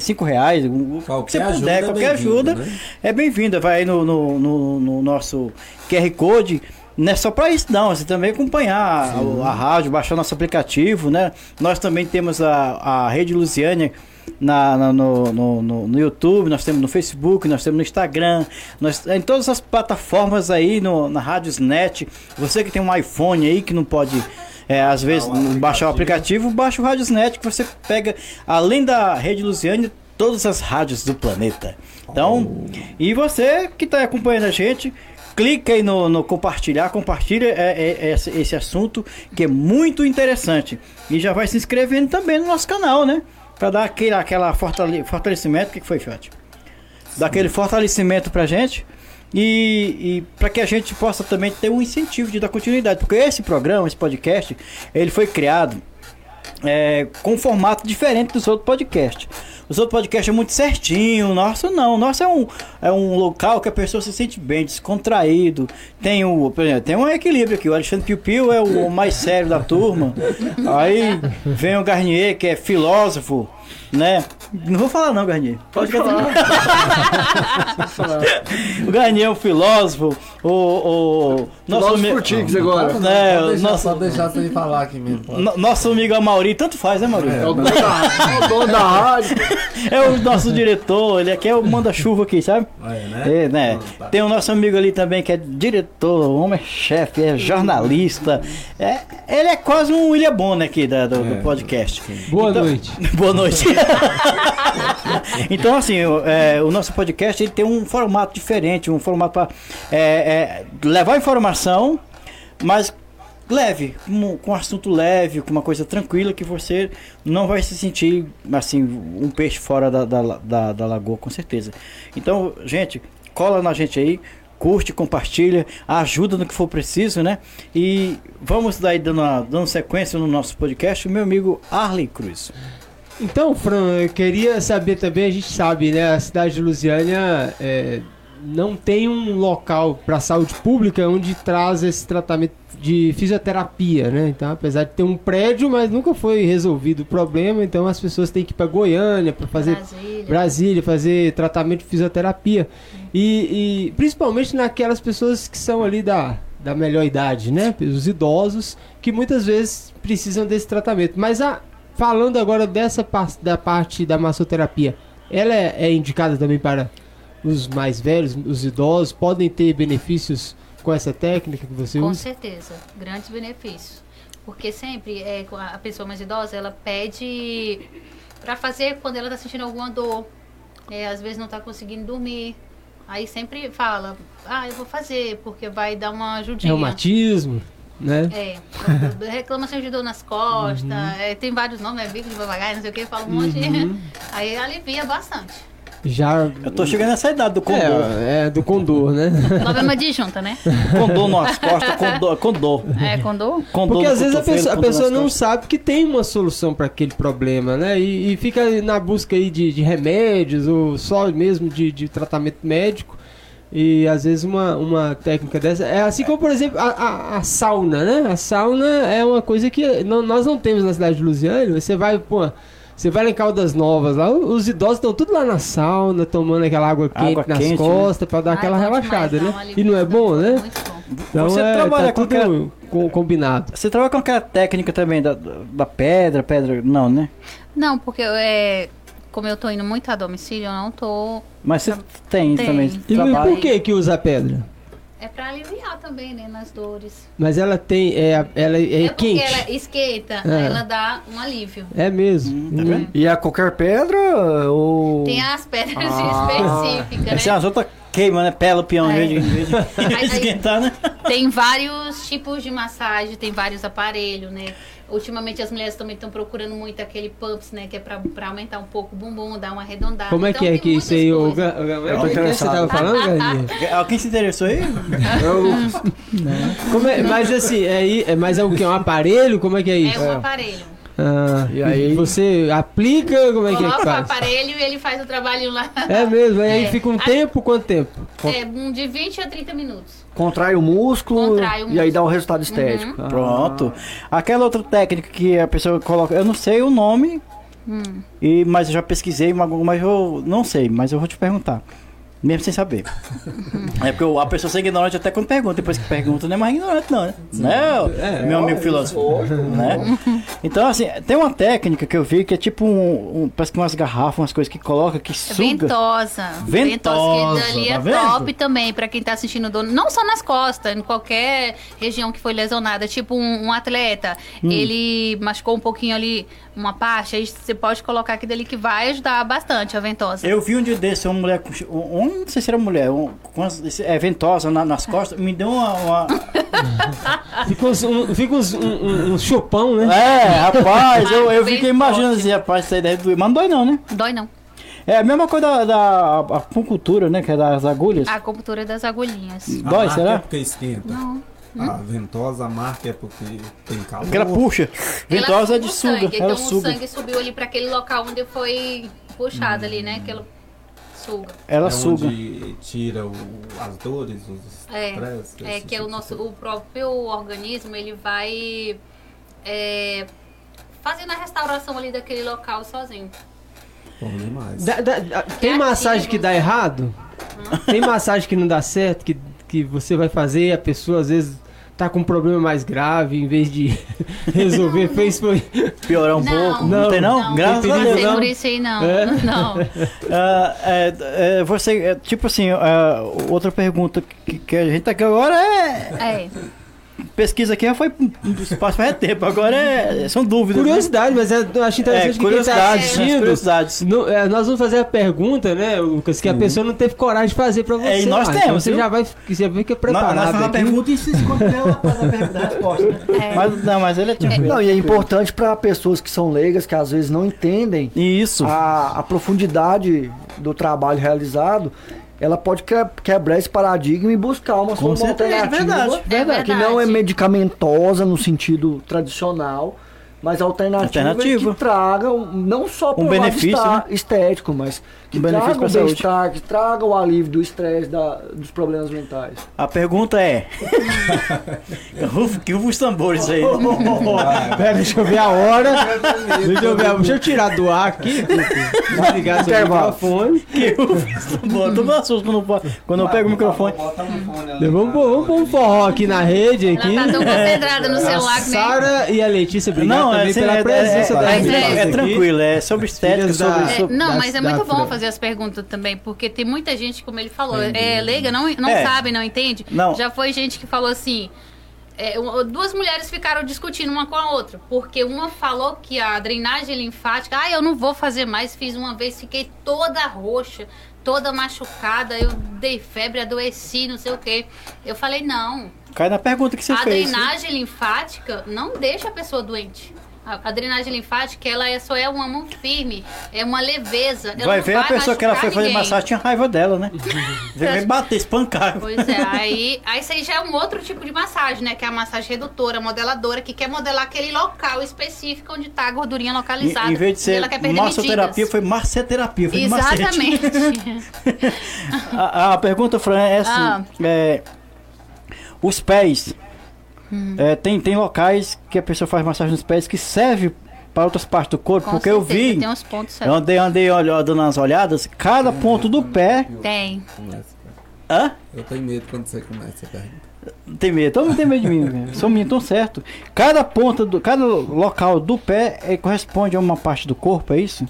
5 reais, qualquer você puder, é qualquer ajuda né? é bem-vinda. Vai aí no, no, no, no nosso QR Code não é só para isso, não. Você também acompanhar a, a, rádio, baixar nosso aplicativo, né? Nós também temos a, a Rede Luciânia na, na no, no, no, no, YouTube, nós temos no Facebook, nós temos no Instagram, nós, em todas as plataformas aí, no, na Radiosnet. Você que tem um iPhone aí que não pode. É, às vezes não, baixar o aplicativo, baixa o Radiosnet que você pega, além da rede Luciane, todas as rádios do planeta. Então, oh. e você que está acompanhando a gente, clica aí no, no compartilhar, compartilha é, é, é, esse, esse assunto que é muito interessante. E já vai se inscrevendo também no nosso canal, né? Pra dar aquele aquela fortale fortalecimento. O que, que foi, Fiote? Dar aquele fortalecimento pra gente. E, e para que a gente possa também ter um incentivo de dar continuidade. Porque esse programa, esse podcast, ele foi criado é, com formato diferente dos outros podcasts. Os outros podcasts é muito certinho, nosso não. Nosso é um, é um local que a pessoa se sente bem, descontraído. Tem, o, exemplo, tem um equilíbrio aqui. O Alexandre Piu Piu é o mais sério da turma. Aí vem o Garnier, que é filósofo. Né? Não vou falar não, Garnier. [laughs] Pode falar. o Garnier é um filósofo, o, o nosso amigo Portix agora. Né, pode deixar, nosso, pode deixar sem falar aqui mesmo. No, nosso amigo Amauri, tanto faz, né, Amauri? É, é o dono da, é rádio. É o nosso diretor, ele aqui é o manda-chuva aqui, sabe? É, né? É, né? Tá. Tem o nosso amigo ali também que é diretor, homem-chefe, é jornalista. É, ele é quase um William Bonner aqui da, do, do, é. podcast. Boa então, noite. [laughs] Boa noite. [laughs] então, assim, é, o nosso podcast ele tem um formato diferente, um formato para é, é, levar informação, mas leve, com, com assunto leve, com uma coisa tranquila que você não vai se sentir assim um peixe fora da, da, da, da lagoa, com certeza. Então, gente, cola na gente aí, curte, compartilha, ajuda no que for preciso, né? E vamos daí dando, dando sequência no nosso podcast, meu amigo Arley Cruz. Então, Fran, eu queria saber também, a gente sabe, né? A cidade de Lusiânia é, não tem um local para saúde pública onde traz esse tratamento de fisioterapia, né? Então, apesar de ter um prédio, mas nunca foi resolvido o problema, então as pessoas têm que ir para Goiânia para fazer Brasília. Brasília. fazer tratamento de fisioterapia. E, e, principalmente naquelas pessoas que são ali da, da melhor idade, né? Os idosos que muitas vezes precisam desse tratamento. Mas a, falando agora dessa da parte da massoterapia, ela é, é indicada também para os mais velhos, os idosos, podem ter benefícios com essa técnica que você com usa? Com certeza, grandes benefícios. Porque sempre é, a pessoa mais idosa, ela pede para fazer quando ela está sentindo alguma dor. É, às vezes não está conseguindo dormir. Aí sempre fala, ah, eu vou fazer, porque vai dar uma ajudinha. Reumatismo, né? É, [laughs] reclamação de dor nas costas, uhum. é, tem vários nomes, é bico de papagaio, não sei o que, fala um monte. Uhum. [laughs] Aí alivia bastante. Já... Eu tô chegando nessa idade do condor. É, é do condor, né? [laughs] Problema de junta, né? condor nas costas, condor. condor. É, condor? condor Porque às vezes a pessoa, a pessoa não sabe que tem uma solução para aquele problema, né? E, e, fica na busca aí de, de remédios ou só mesmo de, de tratamento médico. E às vezes uma, uma técnica dessa. É assim como, por exemplo, a, a, a sauna, né? A sauna é uma coisa que não, nós não temos na cidade de Lusiane. Você vai, pô você vai lá em Caldas Novas, lá os idosos estão tudo lá na sauna, tomando aquela água quente água nas quente, né? costas né? para dar Ai, aquela relaxada, demais, né? E não é bom, né? Bom. Então você é, trabalha tá com tudo aquela... combinado. Você trabalha com aquela técnica também da, da pedra, pedra, não, né? Não, porque é, como eu tô indo muito a domicílio, eu não tô. Mas você tem, tem. também. E por que que usa pedra? É para aliviar também, né, nas dores. Mas ela tem, é, ela é, é quente. ela esquenta, é. ela dá um alívio. É mesmo. Hum, tá hum. E a qualquer pedra ou Tem as pedras ah. específicas, né? Se as outras queima, né? Pela o peão é. em vez de, esquentar, né? Tem vários tipos de massagem, tem vários aparelhos, né? Ultimamente as mulheres também estão procurando muito aquele pumps, né? Que é pra, pra aumentar um pouco o bumbum, dar uma arredondada. Como é então, que é que isso aí? O, o, que você tava falando, [laughs] Alguém se interessou aí? Como é, mas assim, é, é, mas é o que? É um aparelho? Como é que é isso? É um aparelho. Ah, e aí você aplica, como é que é que faz? o aparelho e ele faz o trabalho lá. É mesmo, aí [laughs] é. fica um tempo, quanto tempo? É, de 20 a 30 minutos. Contrai o músculo, Contrai o músculo. e aí dá o resultado estético. Uhum. Ah. Pronto. Aquela outra técnica que a pessoa coloca, eu não sei o nome, hum. e, mas eu já pesquisei, mas eu não sei, mas eu vou te perguntar. Mesmo sem saber. é porque a pessoa é ignorante até quando pergunta. Depois que pergunta, não é mais ignorante, não, né? Não, é, meu amigo filósofo. né? Então, assim, tem uma técnica que eu vi que é tipo um. um parece que umas garrafas, umas coisas que coloca, que suga. Ventosa. Ventosa. Que ali tá é top também pra quem tá assistindo dono. Não só nas costas, em qualquer região que foi lesionada. Tipo um, um atleta, hum. ele machucou um pouquinho ali uma parte, aí você pode colocar aqui dali que vai ajudar bastante a ventosa. Eu vi um dia desse, uma mulher com. Um, não sei se era mulher, um, com é, ventosa na, nas costas, me deu uma. uma... [laughs] fica uns, um, fica uns, um, um, chupão, né? É, rapaz, eu, eu fiquei imaginando assim, rapaz, isso aí deve doer. Mas não dói não, né? Dói não. É a mesma coisa da, da acupuntura, né? Que é das agulhas. A acupuntura das agulhinhas. Dói, será? É porque esquenta. Não. A ventosa, a marca é porque tem calor. Porque ela puxa. Ventosa é de suga. Sangue. Ela então suga. o sangue subiu ali para aquele local onde foi puxado hum. ali, né? Ela suga. Ela é suga. Onde tira o, as dores, os é, É que é o nosso, o próprio organismo ele vai é, fazendo a restauração ali daquele local sozinho. Bom demais. Dá- dá- dá- tem massagem que dá errado? Tem massagem que não dá certo, que, que você vai fazer e a pessoa às vezes tá com um problema mais grave, em vez de [laughs] resolver, fez foi. Piorar um Não, pouco. Não, não, tem não? Não, Graças não a Deus. por Não. isso aí, não. É? Não. [laughs] Ah, é, é, você, é, tipo assim, ah, outra pergunta que, que a gente tá aqui agora é. É. Pesquisa aqui já foi espaço faz tempo, agora é, são dúvidas. né? Curiosidade, mas é- eu acho É, interessante que quem tá curiosidades, né? assistindo. curiosidades. não- é, nós vamos fazer a pergunta, né, Lucas, que a pessoa não teve coragem de fazer pra você. É, e nós lá. temos, Então você viu? já vai, você já fica Nós, preparado. nós fazemos a pergunta e se escondeu após a pergunta a resposta. Né? É. Mas, não, mas ele é tranquilo. Não, e é importante para pessoas que são leigas, que às vezes não entendem Isso. a, a profundidade do trabalho realizado, ela pode que- quebrar esse paradigma e buscar uma solução é alternativa. verdade. É Que não é verdade. medicamentosa no sentido tradicional, mas alternativa, Alternativa. que traga não só Um benefício, né? estético, mas que benefício traga o bem-estar, que traga o alívio do estresse, da- dos problemas mentais. A pergunta é. [laughs] Que os tambores aí. [laughs] Pera, deixa eu ver a hora. Deixa eu ver. Deixa eu tirar do ar aqui. Desligar seu Intervalo. microfone. que os tambores. Tô me assusto quando, eu- quando eu pego o microfone. Vamos pôr, um forró aqui na rede. Aqui. Ela tá tão concentrada no A celular que nem. Sara e a Letícia, obrigado Não, é, também pela é, presença é, das é, é- é tranquilo, é sobre estética, sobre, É, sobre- não, mas é muito bom Fran. Fazer as perguntas também, porque tem muita gente, como ele falou, é leiga, não, não É. sabe, não entende. Não. Já foi gente que falou assim. é, duas mulheres ficaram discutindo uma com a outra, porque uma falou que a drenagem linfática, ah, eu não vou fazer mais, fiz uma vez, fiquei toda roxa, toda machucada, eu dei febre, adoeci, não sei o quê. Eu falei, não, Cai na pergunta que você a fez. né? drenagem linfática não deixa a pessoa doente. A, drenagem linfática, ela é, só é uma mão firme, é uma leveza. ela Vai ver a pessoa que ela foi fazer ninguém. massagem tinha raiva dela, né? [laughs] Vai bater, espancar. Pois é, aí, aí isso aí já é um outro tipo de massagem, né? Que é a massagem redutora, modeladora, que quer modelar aquele local específico onde tá a gordurinha Em, localizada. em vez de ser massoterapia, foi marceterapia. Foi. Exatamente. [laughs] A, a pergunta, Fran, é assim: Ah. é, os pés. Hum. é, tem, tem locais que a pessoa faz massagem nos pés que serve para outras partes do corpo, Com porque eu certeza, vi. Tem uns pontos Eu andei, andei olhando, dando umas olhadas, cada ponto do pé. Tem. Hã? Eu tenho medo quando você começa a pergunta. Tem medo, todo mundo tem medo de mim, velho. [laughs] Sou menino tão certo. Cada ponta, do, cada local do pé é, corresponde a uma parte do corpo, é isso?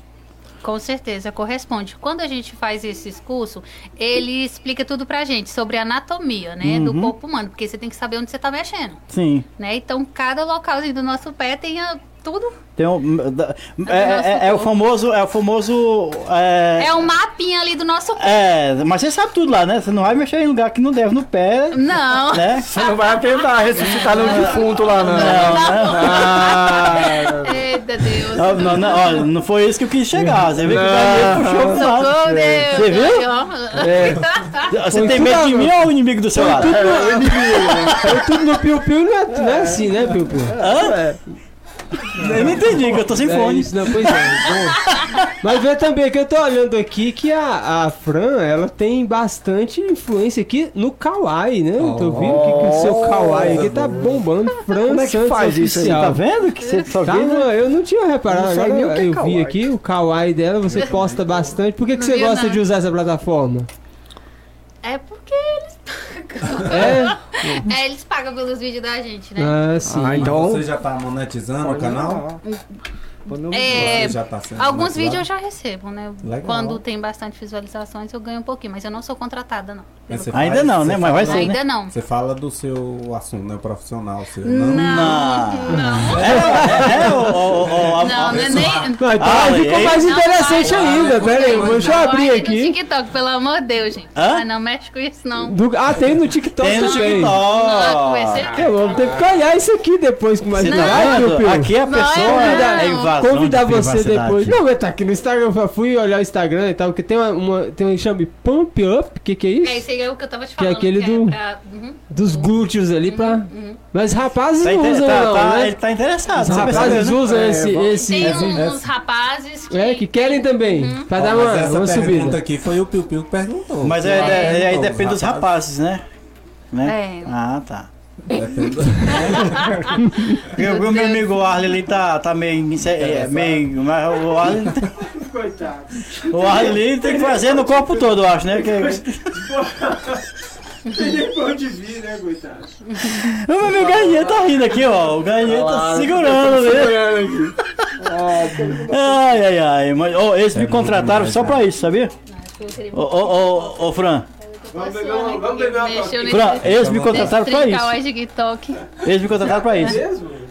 Com certeza, corresponde. Quando a gente faz esses cursos, ele explica tudo pra gente sobre a anatomia, né, do Uhum. corpo humano, porque você tem que saber onde você tá mexendo, Sim. né? Então, cada localzinho do nosso pé tem a- tudo. Tem um, é, é- nosso é o famoso. É o famoso. É, É um mapinha ali do nosso corpo. é, mas você sabe tudo lá, né? Você não vai mexer em lugar que não deve no pé, Não. né? [laughs] Você não vai tentar ressuscitar no defunto lá, não. Não, né? Ah, Eita Deus. Não, não, não, olha, não foi isso que eu quis chegar. Você viu que o Daniel puxou pro lado. Deus. Você viu? Ó. Você Foi tem tudo medo de mim ou o inimigo do seu lado? Foi tudo no piu-piu, não é, não é assim, né, piu-piu? [laughs] Eu não entendi, que eu tô sem É fone. isso, não, pois é. Bom, mas vê também que eu tô olhando aqui que a, a Fran, ela tem bastante influência aqui no Kawaii, né? Eu tô vendo que, que o seu Kawaii aqui tá bombando. Fran Como é que Santos faz isso aí? Tá vendo que você só Tá, viu? né? eu não tinha reparado, Eu agora é eu vi Kawaii. aqui o Kawaii dela, você posta bastante. Por que, que Não você gosta não. de usar essa plataforma? É porque pagam. É? [laughs] É, eles pagam pelos vídeos da gente, né? Ah, sim. Ah, então- Você já tá monetizando o canal? Quando- É, tá Alguns vídeos eu já recebo, né? Legal. Quando tem bastante visualizações, eu ganho um pouquinho, mas eu não sou contratada, não. Ainda faz- não, né? Mas vai ser, né? Ainda não. Você fala do seu assunto, né? Profissional seu. Não, Não. não. É, é, o, o, o, a- Não, não é nem. Não, então Ah, ficou aí- mais Não interessante vai, ainda, não, pera aí, não, deixa eu não, abrir vai no aqui. TikTok, pelo amor de Deus, gente. Hã? Ah, não mexe com isso, não. Do- ah, tem no TikTok Tem no também. Não, TikTok. Eu vou ter que olhar isso aqui depois com mais tá? Piu-Piu. Aqui a Não, pessoa é é não. Invasão Convidar de você depois. Não, mas tá aqui no Instagram, eu fui olhar o Instagram e tal, porque tem uma, uma tem um chame Pump Up, o que que é isso? É, esse aí é o que eu tava te Que é falando. aquele do- pra- uhum. Dos glúteos ali pra... Mas rapazes Tá usam tá- não, tá- né? Ele tá interessado. Os você rapazes percebeu, né? usam É, esse... vamos- esse Tem esse- uns rapazes que. É, que querem também, pra dar Ó, uma, mas essa uma pergunta subida. aqui foi o Piu Piu que perguntou. Mas é, é- aí depende dos rapazes, né? né? É. Ah, tá. Depende do- Porque o meu amigo Arley ali tá, tá meio, é, meio. Mas o Arley. coitado. O Arley tem que fazer no corpo todo, eu acho, né? Que... Tem nem pra onde vir, né, coitado? O meu Garnier tá rindo aqui, ó. O Garnier tá segurando, né? Segurando aqui. Ai, ai, ai. Mas, ó, eles me contrataram só pra isso, sabia? Ô, ô, ô, ô, Fran. Vamos beber uma, vamos beber uma Mexeu coquinha. Fran, eles me contrataram pra o isso. TikTok. Eles me contrataram pra isso.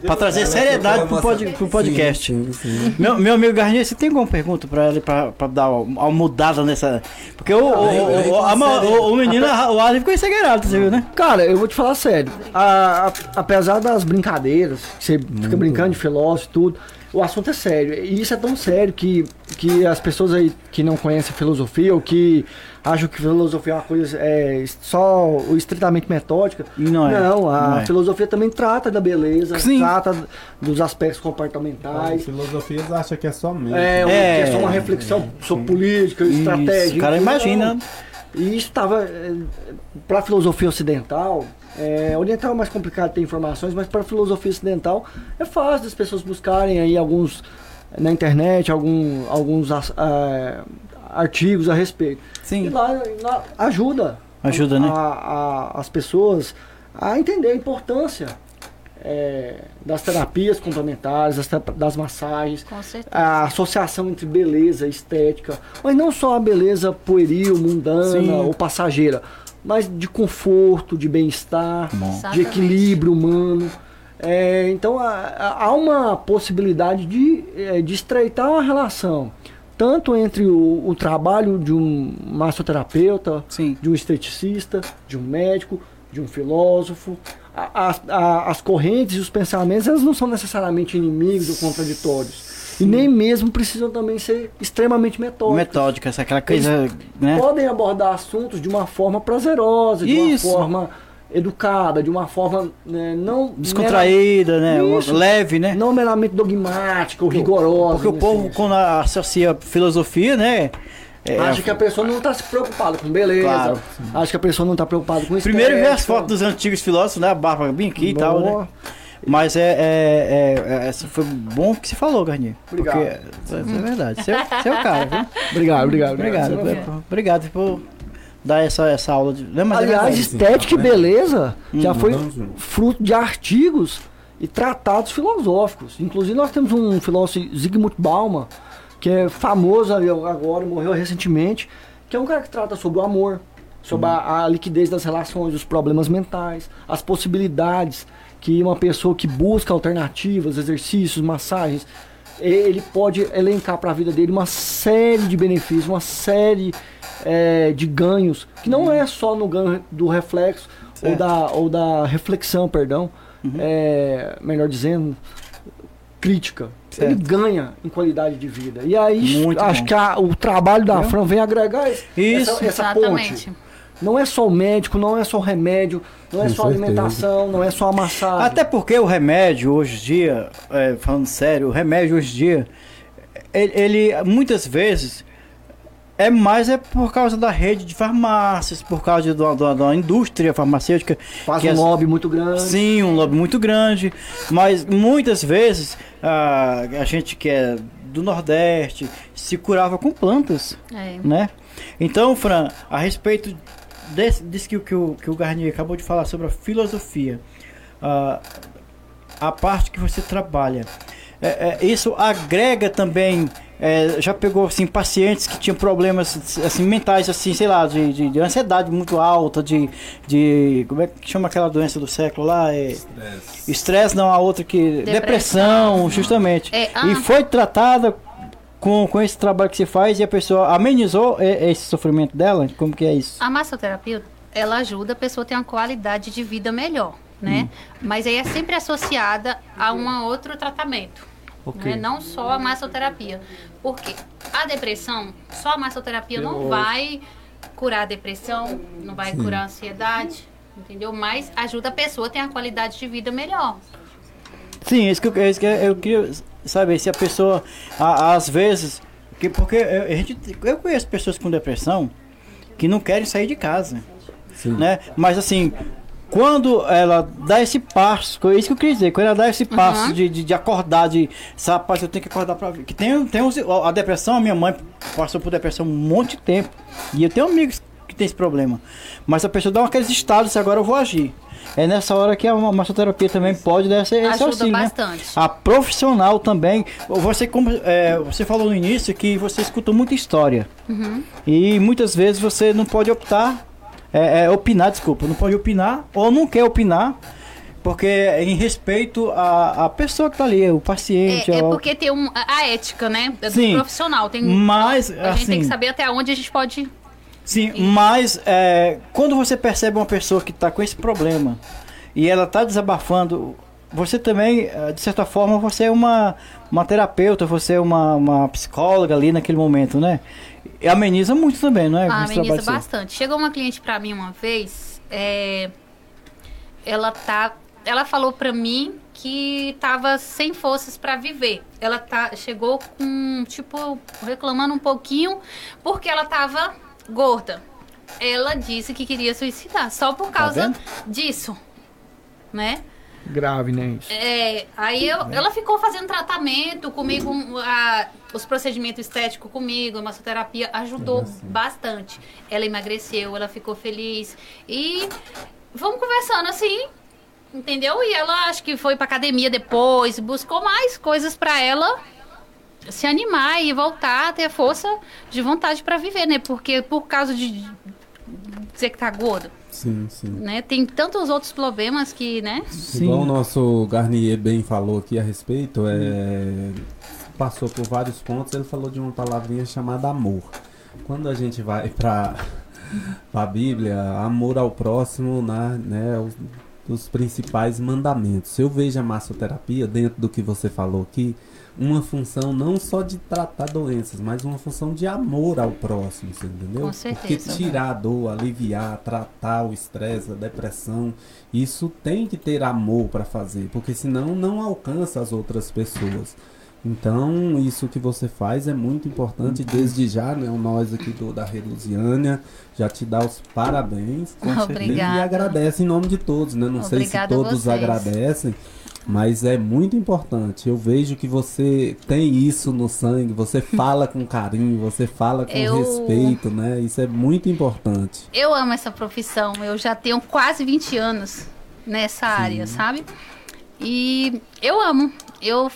Pra trazer seriedade pro, pod, pro podcast. Sim, sim. Meu, meu amigo Garnier, você tem alguma pergunta pra ele pra, pra dar uma, uma mudada nessa. Porque o, o, o, o, menino, o Arley ficou ensegueirado, você viu, né? Cara, eu vou te falar sério. A- a- apesar das brincadeiras, você fica brincando de filósofo e tudo, o assunto é sério. E isso é tão sério que, que as pessoas aí que não conhecem filosofia ou que acham que filosofia é uma coisa é, só o estritamente metódica. E não é. Não, a Não é. filosofia também trata da beleza, Sim. trata dos aspectos As comportamentais. filosofias acham que é só mesmo. É, É. que é só uma reflexão sobre política, Isso, estratégia. o cara imagina. não. E isso estava. Para a filosofia ocidental, é, oriental é mais complicado ter informações, mas para a filosofia ocidental é fácil das pessoas buscarem aí alguns na internet, algum, alguns as- ah, artigos a respeito. E Sim. lá, lá ajuda. Ajuda, né? a- a- as pessoas a entender a importância é, das terapias complementares, das, das massagens, a associação entre beleza e estética, mas não só a beleza pueril, mundana Sim. ou passageira, mas de conforto, de bem-estar, de equilíbrio humano. É, então há, uma possibilidade de, é, de estreitar uma relação, tanto entre o, o trabalho de um massoterapeuta, Sim. de um esteticista, de um médico, de um filósofo. A- As, a- as correntes e os pensamentos elas não são necessariamente inimigos ou contraditórios. E nem mesmo precisam também ser extremamente metódicos. Metódica, essa aquela coisa, né? Podem abordar assuntos de uma forma prazerosa, de Isso. uma forma educada, de uma forma né, não Descontraída, né? Isso. Leve, né? não meramente dogmática ou rigorosa. Porque o povo, sentido. quando associa filosofia, né? é, acha que a pessoa não está se preocupada com beleza. Claro. Acha que a pessoa não está preocupada com isso. Primeiro vê as fotos dos antigos filósofos, né? A barba bem aqui e tal, né? Mas é, é, é, é- essa foi bom que você falou, Garnier. Obrigado. Porque é, é verdade. Você é, [laughs] você é o cara, viu? Obrigado, obrigado. Obrigado. Você- é, Obrigado por dar essa, essa aula de. Não, é Aliás, verdade. estética e beleza já foi Vamos junto. fruto de artigos e tratados filosóficos. Inclusive, nós temos um filósofo, Zygmunt Bauman, que é famoso ali agora, morreu recentemente, que é um cara que trata sobre o amor, sobre a, a liquidez das relações, os problemas mentais, as possibilidades que uma pessoa que busca alternativas, exercícios, massagens, ele pode elencar para a vida dele uma série de benefícios, uma série é, de ganhos, que não é só no ganho do reflexo ou da, ou da reflexão, perdão, é, melhor dizendo, crítica. Certo. Ele ganha em qualidade de vida. E aí Muito acho bom. que a- o trabalho da? Fran vem agregar Isso. essa, essa Exatamente. ponte. Não é só o médico, não é só o remédio, não é Com só a alimentação, não é só a massagem. Até porque o remédio hoje em dia, é, falando sério, o remédio hoje em dia, ele, ele, muitas vezes é mais é por causa da rede de farmácias, por causa da, da, da indústria farmacêutica. Faz que um as- lobby muito grande. Sim, um lobby muito grande, mas muitas vezes a, a gente que é do Nordeste se curava com plantas, É. né? Então, Fran, a respeito desse, desse que, o- que, o, que o Garnier acabou de falar sobre a filosofia, ah, a parte que você trabalha, é, é, isso agrega também. é, já pegou assim pacientes que tinham problemas assim mentais assim sei lá de, de, de ansiedade muito alta de, de como é que chama aquela doença do século lá é Estresse. estresse não a outra que depressão, Depressão. justamente É, ah. e foi tratada com, com esse trabalho que você faz e a pessoa amenizou esse sofrimento dela como que é isso A massoterapia, ela ajuda a pessoa a ter uma qualidade de vida melhor, né? Mas aí é sempre associada a um outro tratamento. Ok. né? Não só a massoterapia. Porque a depressão, só a massoterapia não vai curar a depressão, não vai curar a ansiedade, entendeu? Mas ajuda a pessoa a ter uma qualidade de vida melhor. Sim, isso que eu, é isso que eu queria saber se a pessoa, a- às vezes, que, porque eu, a gente, eu conheço pessoas com depressão que não querem sair de casa, Sim. né? Mas assim, quando ela dá esse passo, é isso que eu queria dizer, quando ela dá esse passo uhum. de, de, de, acordar, de rapaz, eu tenho que acordar pra ver. Que tem, tem uns, a depressão, a minha mãe passou por depressão um monte de tempo. E eu tenho amigos que tem esse problema. Mas a pessoa dá aqueles estados, agora eu vou agir. É nessa hora que a massoterapia também pode dar esse, esse auxílio, né? bastante. Né? A profissional também. Você, como, é, você falou no início que você escutou muita história. Uhum. E muitas vezes você não pode optar, é, é, opinar, desculpa, não pode opinar ou não quer opinar porque é em respeito à, à pessoa que está ali, o paciente. É, é porque tem um, a ética, né? Do Sim, profissional. Tem, mas, a assim, gente tem que saber até onde a gente pode Sim, mas é, quando você percebe uma pessoa que está com esse problema e ela está desabafando, você também, é, de certa forma, você é uma, uma terapeuta, você é uma, uma psicóloga ali naquele momento, né? E ameniza muito também, não é? Ah, ameniza bastante. Chegou uma cliente para mim uma vez, é, ela tá, ela falou para mim que tava sem forças para viver. Ela tá, chegou com, tipo, reclamando um pouquinho porque ela tava gorda. Ela disse que queria suicidar só por tá causa tá disso, né? Grave, né? Isso. É, aí eu, é. ela ficou fazendo tratamento comigo, a, os procedimentos estéticos comigo, a massoterapia ajudou bastante. Ela emagreceu, ela ficou feliz e vamos conversando assim, entendeu? E ela acho que foi pra academia depois, buscou mais coisas para ela se animar e voltar a ter força de vontade para viver, né? Porque por causa de dizer que tá gordo. Sim, sim. Né? Tem tantos outros problemas que, né? Sim. Igual o nosso Garnier bem falou aqui a respeito, é... passou por vários pontos, ele falou de uma palavrinha chamada amor. Quando a gente vai para [laughs] a Bíblia, amor ao próximo, né, né os, dos principais mandamentos. Eu vejo a massoterapia dentro do que você falou aqui, uma função não só de tratar doenças, mas uma função de amor ao próximo, você entendeu? Com certeza. Porque tirar a dor, aliviar, tratar o estresse, a depressão, isso tem que ter amor para fazer, porque senão não alcança as outras pessoas. Então, isso que você faz é muito importante. Desde já, né, nós aqui do, da Reluziânia já te dá os parabéns. [laughs] Obrigada. E agradece em nome de todos, né? Não sei se todos agradecem, mas é muito importante. Eu vejo que você tem isso no sangue, você [laughs] fala com carinho, você fala com eu... respeito, né? Isso é muito importante. Eu amo essa profissão. Eu já tenho quase 20 anos nessa Sim. área, sabe? E eu amo. Eu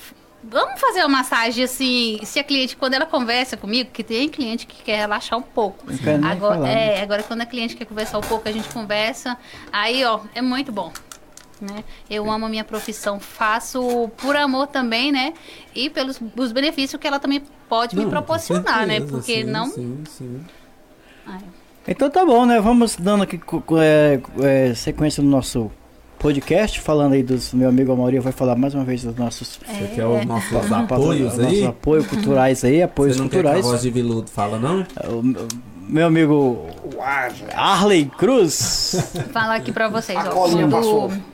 Vamos fazer uma massagem assim, se a cliente, quando ela conversa comigo, que tem cliente que quer relaxar um pouco. Agora, falar, é, agora quando a cliente quer conversar um pouco, a gente conversa. Aí, ó, é muito bom. Né? Eu amo a minha profissão, faço por amor também, né? E pelos os benefícios que ela também pode não, me proporcionar, né? certeza, né? Porque sim, não. Sim, sim. Então tá bom, né? Vamos dando aqui é, é, sequência no nosso podcast, falando aí dos meu amigo Amaury vai falar mais uma vez dos nossos é. Quer os nossos [laughs] apoios aí? Nossos apoios culturais aí, apoios Você não culturais. Quer que a voz de Viludo fala não? O, meu amigo Arley Cruz. Falar aqui para vocês, ó, quando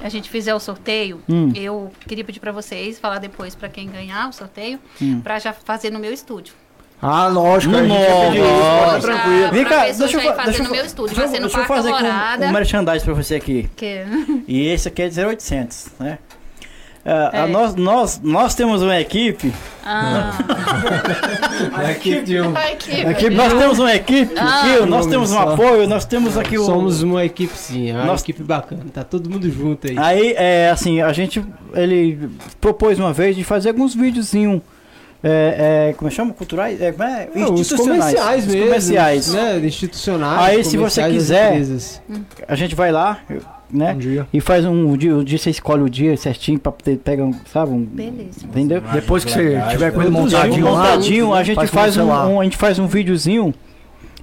a gente fizer o sorteio, hum. eu queria pedir para vocês falar depois para quem ganhar o sorteio, hum. para já fazer no meu estúdio. Ah, lógico, no a gente isso, tranquilo. Vem cá, deixa eu, deixa eu, meu estúdio, deixa, deixa eu fazer aqui um, um merchandising pra você aqui. Que? E esse aqui é 0800, né? Uh, é. nós, nós, nós temos uma equipe. Ah. [laughs] a equipe de um. Equipe. Nós temos uma equipe ah. aqui, nós temos um apoio, nós temos aqui o. Somos uma equipe sim, é uma nós... equipe bacana, tá todo mundo junto aí. Aí, é assim, a gente. Ele propôs uma vez de fazer alguns videozinhos. É, é, como é chama? Culturais? É, é, Não, institucionais. comerciais mesmo. Comerciais. Né? Institucionais. Aí, se você quiser, a gente vai lá, né? Um dia. E faz um, dia, um dia você escolhe o dia certinho pra poder pegar um, sabe? Um, Beleza. Entendeu? Depois que você tiver com ele montadinho, montadinho lá, a gente faz, um, um, a gente faz um videozinho.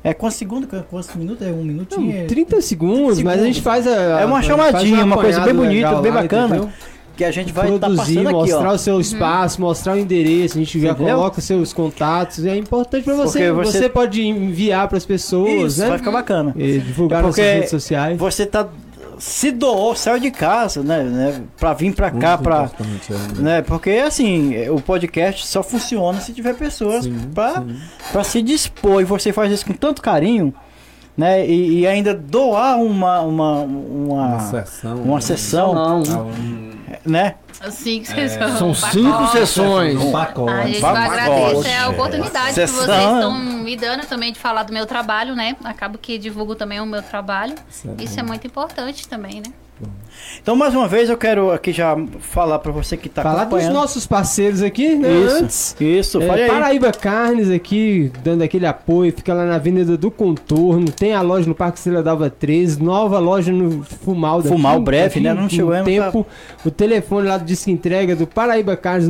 É quantos segundos? Quantos minutos? É um minutinho? Não, 30 segundos, 30 mas a gente faz a. É uma chamadinha, uma coisa bem bonita, bem bacana. Entendeu? que a gente vai tá produzir, tá mostrar aqui, o seu espaço, mostrar o endereço, a gente já coloca seus contatos, é importante para você, você, você pode enviar para as pessoas, Isso, né? Vai ficar bacana. E divulgar é nas suas redes sociais. Você tá se doou, saiu de casa, né, né para vir para cá, para, é, né, porque assim, o podcast só funciona se tiver pessoas para para se dispor e você faz isso com tanto carinho. né? E, e ainda doar uma uma uma, Uma sessão. uma né? sessão, Não, um, né? Cinco É. sessões. são cinco sessões. um pacote. A gente Pacote. agradece a oportunidade que Sessão. vocês estão me dando também de falar do meu trabalho, né? Acabo que divulgo também o meu trabalho. Isso é é muito importante também, né? Então mais uma vez eu quero aqui já falar para você que tá Falar dos nossos parceiros aqui, né? Isso. Antes. Isso, É. Paraíba Carnes aqui, dando aquele apoio, fica lá na Avenida do Contorno, tem a loja no Parque Estrela d'Alva 13, nova loja no Fumal. daqui- Fumal breve, né? Não um chegou ainda, tempo. O telefone lá do Disque Entrega do Paraíba Carnes,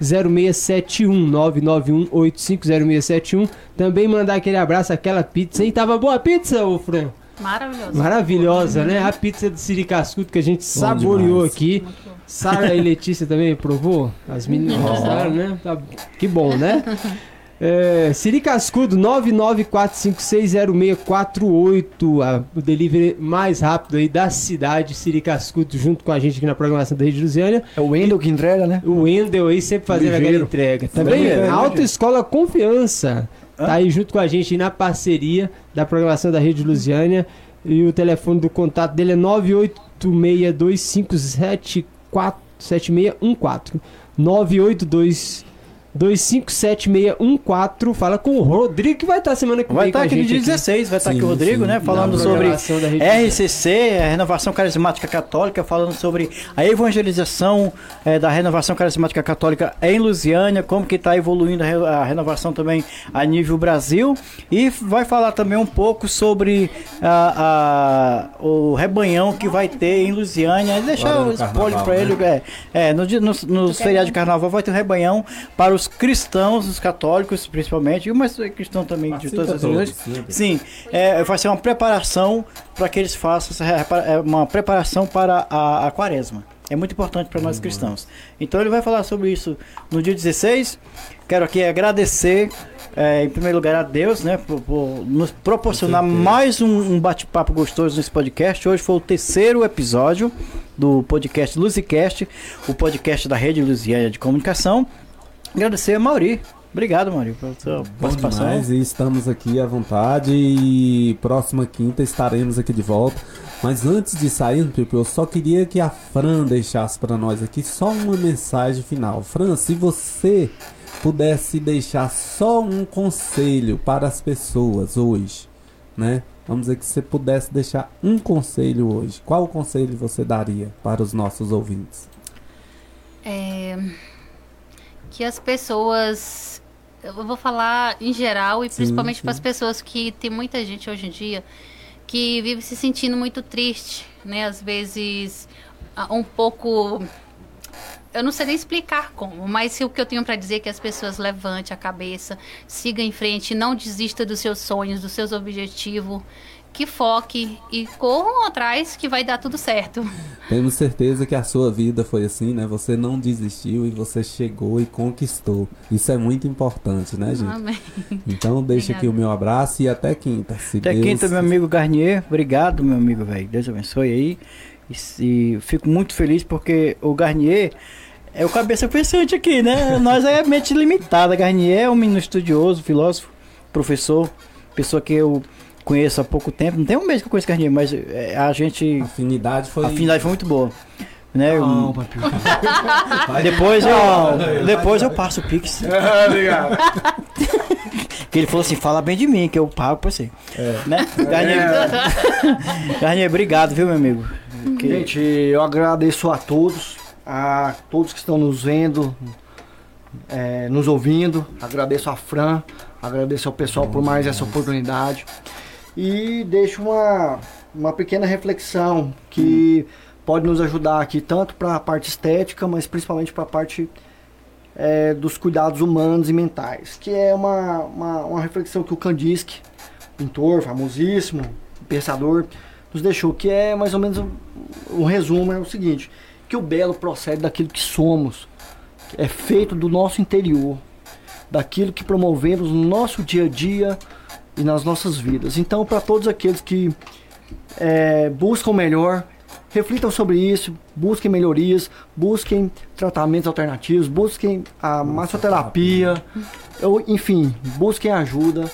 991850671, 991850671. Também mandar aquele abraço, aquela pizza. E tava boa a pizza, ô Fran? Maravilhoso. Maravilhosa, né? A pizza do Siri Cascudo que a gente saboreou demais. aqui. Sara e Letícia também provou? As meninas gostaram, né? Tá- Que bom, né? É, Siri Cascudo, 994560648. a- O delivery mais rápido aí da cidade. Siri Cascudo junto com a gente aqui na programação da Rede Lusiana. É o Wendel que entrega, né? O Wendel aí sempre fazendo aquela Ligeiro. entrega. Também a Autoescola Confiança. Tá aí junto com a gente na parceria da programação da Rede Lusiânia. E o telefone do contato dele é 98625747614. 982 257614. Fala com o Rodrigo que vai estar semana que Vai vem estar com a aqui no dia aqui. 16, vai estar aqui o Sim, Rodrigo, sim. né? Falando sobre. RCC, a Renovação Carismática Católica, falando sobre a evangelização eh, da Renovação Carismática Católica em Lusiânia, como que está evoluindo a, re- a renovação também a nível Brasil. E vai falar também um pouco sobre a, a- o rebanhão que vai ter em Lusiânia. Deixar o no spoiler para ele. né? É, é, no, dia- nos, nos feriados de carnaval vai ter um rebanhão para os cristãos, os católicos principalmente, mas cristãos também de Assim todas pra as religiões. Sim, é, vai ser uma preparação para que eles façam essa é, uma preparação para a, a quaresma. É muito importante para nós cristãos. Então ele vai falar sobre isso no dia 16. Quero aqui agradecer, é, em primeiro lugar, a Deus, né, por, por nos proporcionar mais um, um bate-papo gostoso nesse podcast. Hoje foi o terceiro episódio do podcast Luzicast, o podcast da Rede Lusiana de Comunicação. Agradecer a Mauri. Obrigado, Mauri, pela sua Bom participação. demais e estamos aqui à vontade e próxima quinta estaremos aqui de volta. Mas antes de sair, Pipo, eu só queria que a Fran deixasse para nós aqui só uma mensagem final. Fran, se você pudesse deixar só um conselho para as pessoas hoje, né? Vamos dizer que você pudesse deixar um conselho hoje. Qual conselho você daria para os nossos ouvintes? É, que as pessoas. Eu vou falar em geral e Sim, principalmente para as pessoas que tem muita gente hoje em dia que vive se sentindo muito triste, né? Às vezes um pouco. Eu não sei nem explicar como, mas o que eu tenho para dizer é que as pessoas levante a cabeça, siga em frente, não desista dos seus sonhos, dos seus objetivos, que foque e corram atrás que vai dar tudo certo. Temos certeza que a sua vida foi assim, né? Você não desistiu e você chegou e conquistou. Isso é muito importante, né, gente? Amém. Então deixa aqui o meu abraço e até quinta. Se Até Deus... quinta, meu amigo Garnier. Obrigado, meu amigo, velho. Deus abençoe aí. E, se- fico muito feliz porque o Garnier é o cabeça pensante aqui, né? Nós é mente limitada. Garnier é um menino estudioso, filósofo, professor, pessoa que eu conheço há pouco tempo. Não tem um mês que eu conheço Garnier, mas é, a gente. A afinidade foi. A afinidade foi muito boa. Né? Eu- Não, papi. depois eu, depois eu passo o Pix. [laughs] Obrigado. [laughs] Que ele falou assim: fala bem de mim, que eu pago pra você. Né? Garnier, Garnier, [laughs] obrigado, viu, meu amigo? Que- Gente, eu agradeço a todos, a todos que estão nos vendo, é, nos ouvindo. Agradeço a Fran, agradeço ao pessoal por mais essa oportunidade. E deixo uma, uma pequena reflexão que pode nos ajudar aqui, tanto para a parte estética, mas principalmente para a parte é, dos cuidados humanos e mentais, que é uma, uma, uma reflexão que o Kandinsky, pintor famosíssimo, pensador, nos deixou, que é mais ou menos um, um resumo, é o seguinte, que o belo procede daquilo que somos, é feito do nosso interior, daquilo que promovemos no nosso dia a dia e nas nossas vidas. Então, para todos aqueles que é, buscam melhor, reflitam sobre isso, busquem melhorias, busquem tratamentos alternativos, busquem a massoterapia, ou, enfim, busquem ajuda,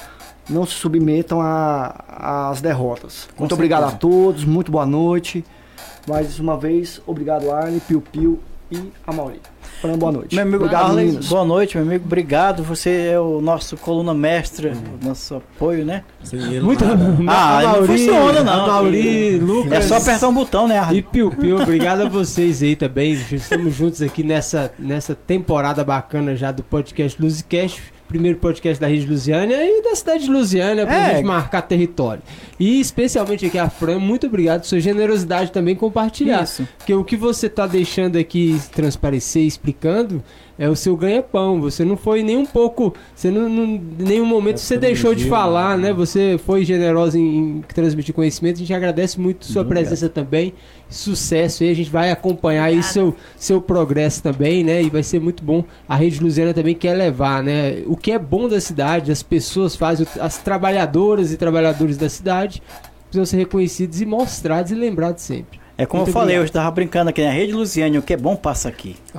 não se submetam às derrotas. Com muito certeza. obrigado a todos, muito boa noite. Mais uma vez, obrigado Arne, Piu Piu e a Mauri. Fran, boa noite. Meu amigo obrigado, Arlen, boa noite, meu amigo. Obrigado. Você é o nosso coluna mestre, uhum. nosso apoio, né? Sim, Muito Ah, a Mauri, não funciona, não. Mauri, Lucas. É só apertar um botão, né, Arlen? E Piu Piu, obrigado a vocês aí também. Estamos juntos aqui nessa, nessa temporada bacana já do podcast Luzicast primeiro podcast da Rede Lusiânia e da cidade de Lusiânia pra é. gente marcar território. E especialmente aqui a Fran, muito obrigado por sua generosidade também compartilhar. Isso. Porque o que você tá deixando aqui transparecer, explicando, é o seu ganha-pão. Você não foi nem um pouco. Você não, não em nenhum momento é você deixou de falar, né? né? Você foi generoso em, em, transmitir conhecimento. A gente agradece muito sua presença também. Sucesso aí. A gente vai acompanhar aí seu, seu progresso também, né? E vai ser muito bom. A Rede Luziana também quer levar, né? O que é bom da cidade, as pessoas fazem, as trabalhadoras e trabalhadores da cidade precisam ser reconhecidos e mostrados e lembrados sempre. É como Muito eu falei, obrigado. eu estava brincando aqui na rede Luziane, o que é bom passa aqui. Oh.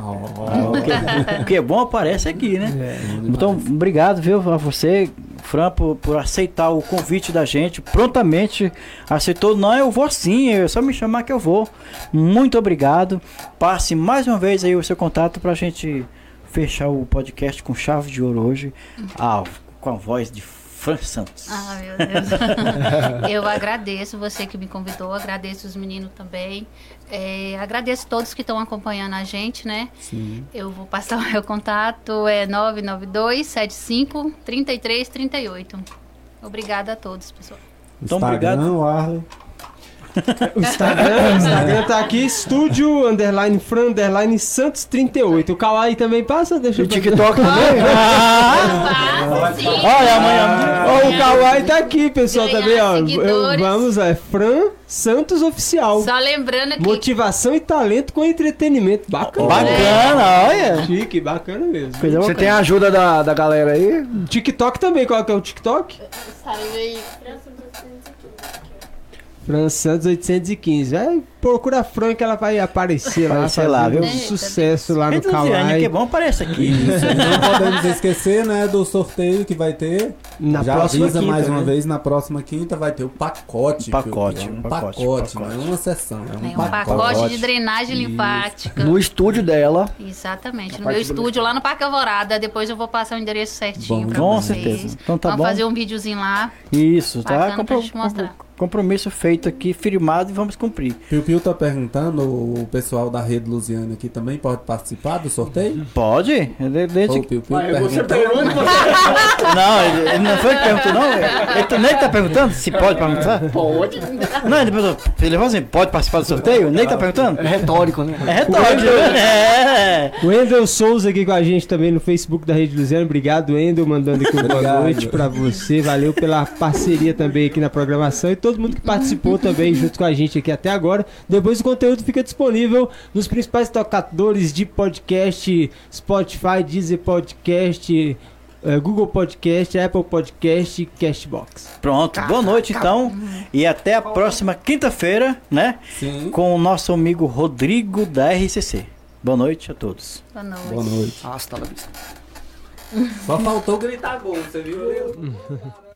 O, que, é, o, que, é bom aparece aqui, né? É, então, obrigado, viu, a você, Fran, por, por, aceitar o convite da gente. Prontamente aceitou. Não, eu vou sim, é só me chamar que eu vou. Muito obrigado. Passe mais uma vez aí o seu contato para a gente fechar o podcast com chave de ouro hoje. Ah, com a voz de Fran Santos. Ah, meu Deus. [laughs] eu agradeço você que me convidou, agradeço os meninos também. É, agradeço todos que estão acompanhando a gente, né? Sim. Eu vou passar [laughs] o meu contato, é 992 75 3338. Obrigada a todos, pessoal. Então, Instagram, obrigado. Arley. O Instagram, o Instagram tá aqui, estúdio, underline, fran, underline, santos 38. O Kawaii também passa? Deixa eu... O TikTok também? Ah, Olha, amanhã... Oh, o Kawaii tá aqui, pessoal, também, ó. Eu, vamos, é Fran Santos Oficial. Só lembrando que... Motivação e talento com entretenimento. Bacana. Bacana, olha. Chique, bacana mesmo. Você bacana. tem a ajuda da, da galera aí? TikTok também, qual que é o TikTok? Aí. Fran Santos 815. É, procura Fran que ela vai aparecer lá. Sei lá, viu? Sucesso lá no Kawaii. que é bom, aparece aqui. Isso, [laughs] não [laughs] podemos esquecer, né, do sorteio que vai ter. Na Já próxima avisa quinta, mais uma né? vez, na próxima quinta vai ter o pacote. Pacote. Um pacote, pacote, não é uma sessão. É um, é um pacote. pacote. de drenagem Isso. linfática. No estúdio dela. Exatamente. No meu estúdio lá no Parque Alvorada. Depois eu vou passar o endereço certinho bom, pra com vocês. certeza. Então tá Vamos bom. fazer um videozinho lá. Isso, tá? Compro, mostrar compromisso feito aqui, firmado e vamos cumprir. Piu Piu tá perguntando, o pessoal da Rede Luziana aqui também pode participar do sorteio? Pode. Desde... Ô, Piu Piu ah, você [laughs] pergunta. não, ele, ele, não foi que perguntou, não. Ele, nem tá perguntando se pode perguntar? Pode. Não, ele perguntou, ele falou assim, pode participar do sorteio? Nem tá perguntando? É retórico, né? É retórico, o É. O Endel Souza aqui com a gente também no Facebook da Rede Luziana. Obrigado, Endel, mandando aqui uma boa noite pra você. Valeu pela parceria também aqui na programação e todo mundo que participou também junto com a gente aqui até agora. Depois o conteúdo fica disponível nos principais tocadores de podcast, Spotify, Deezer Podcast, eh, Google Podcast, Apple Podcast, Castbox. Pronto, boa noite então e até a próxima quinta-feira, né? Sim. Com o nosso amigo Rodrigo da RCC. Boa noite a todos. Boa noite. Boa noite. Hasta la vista. Só faltou gritar gol, você viu? [laughs]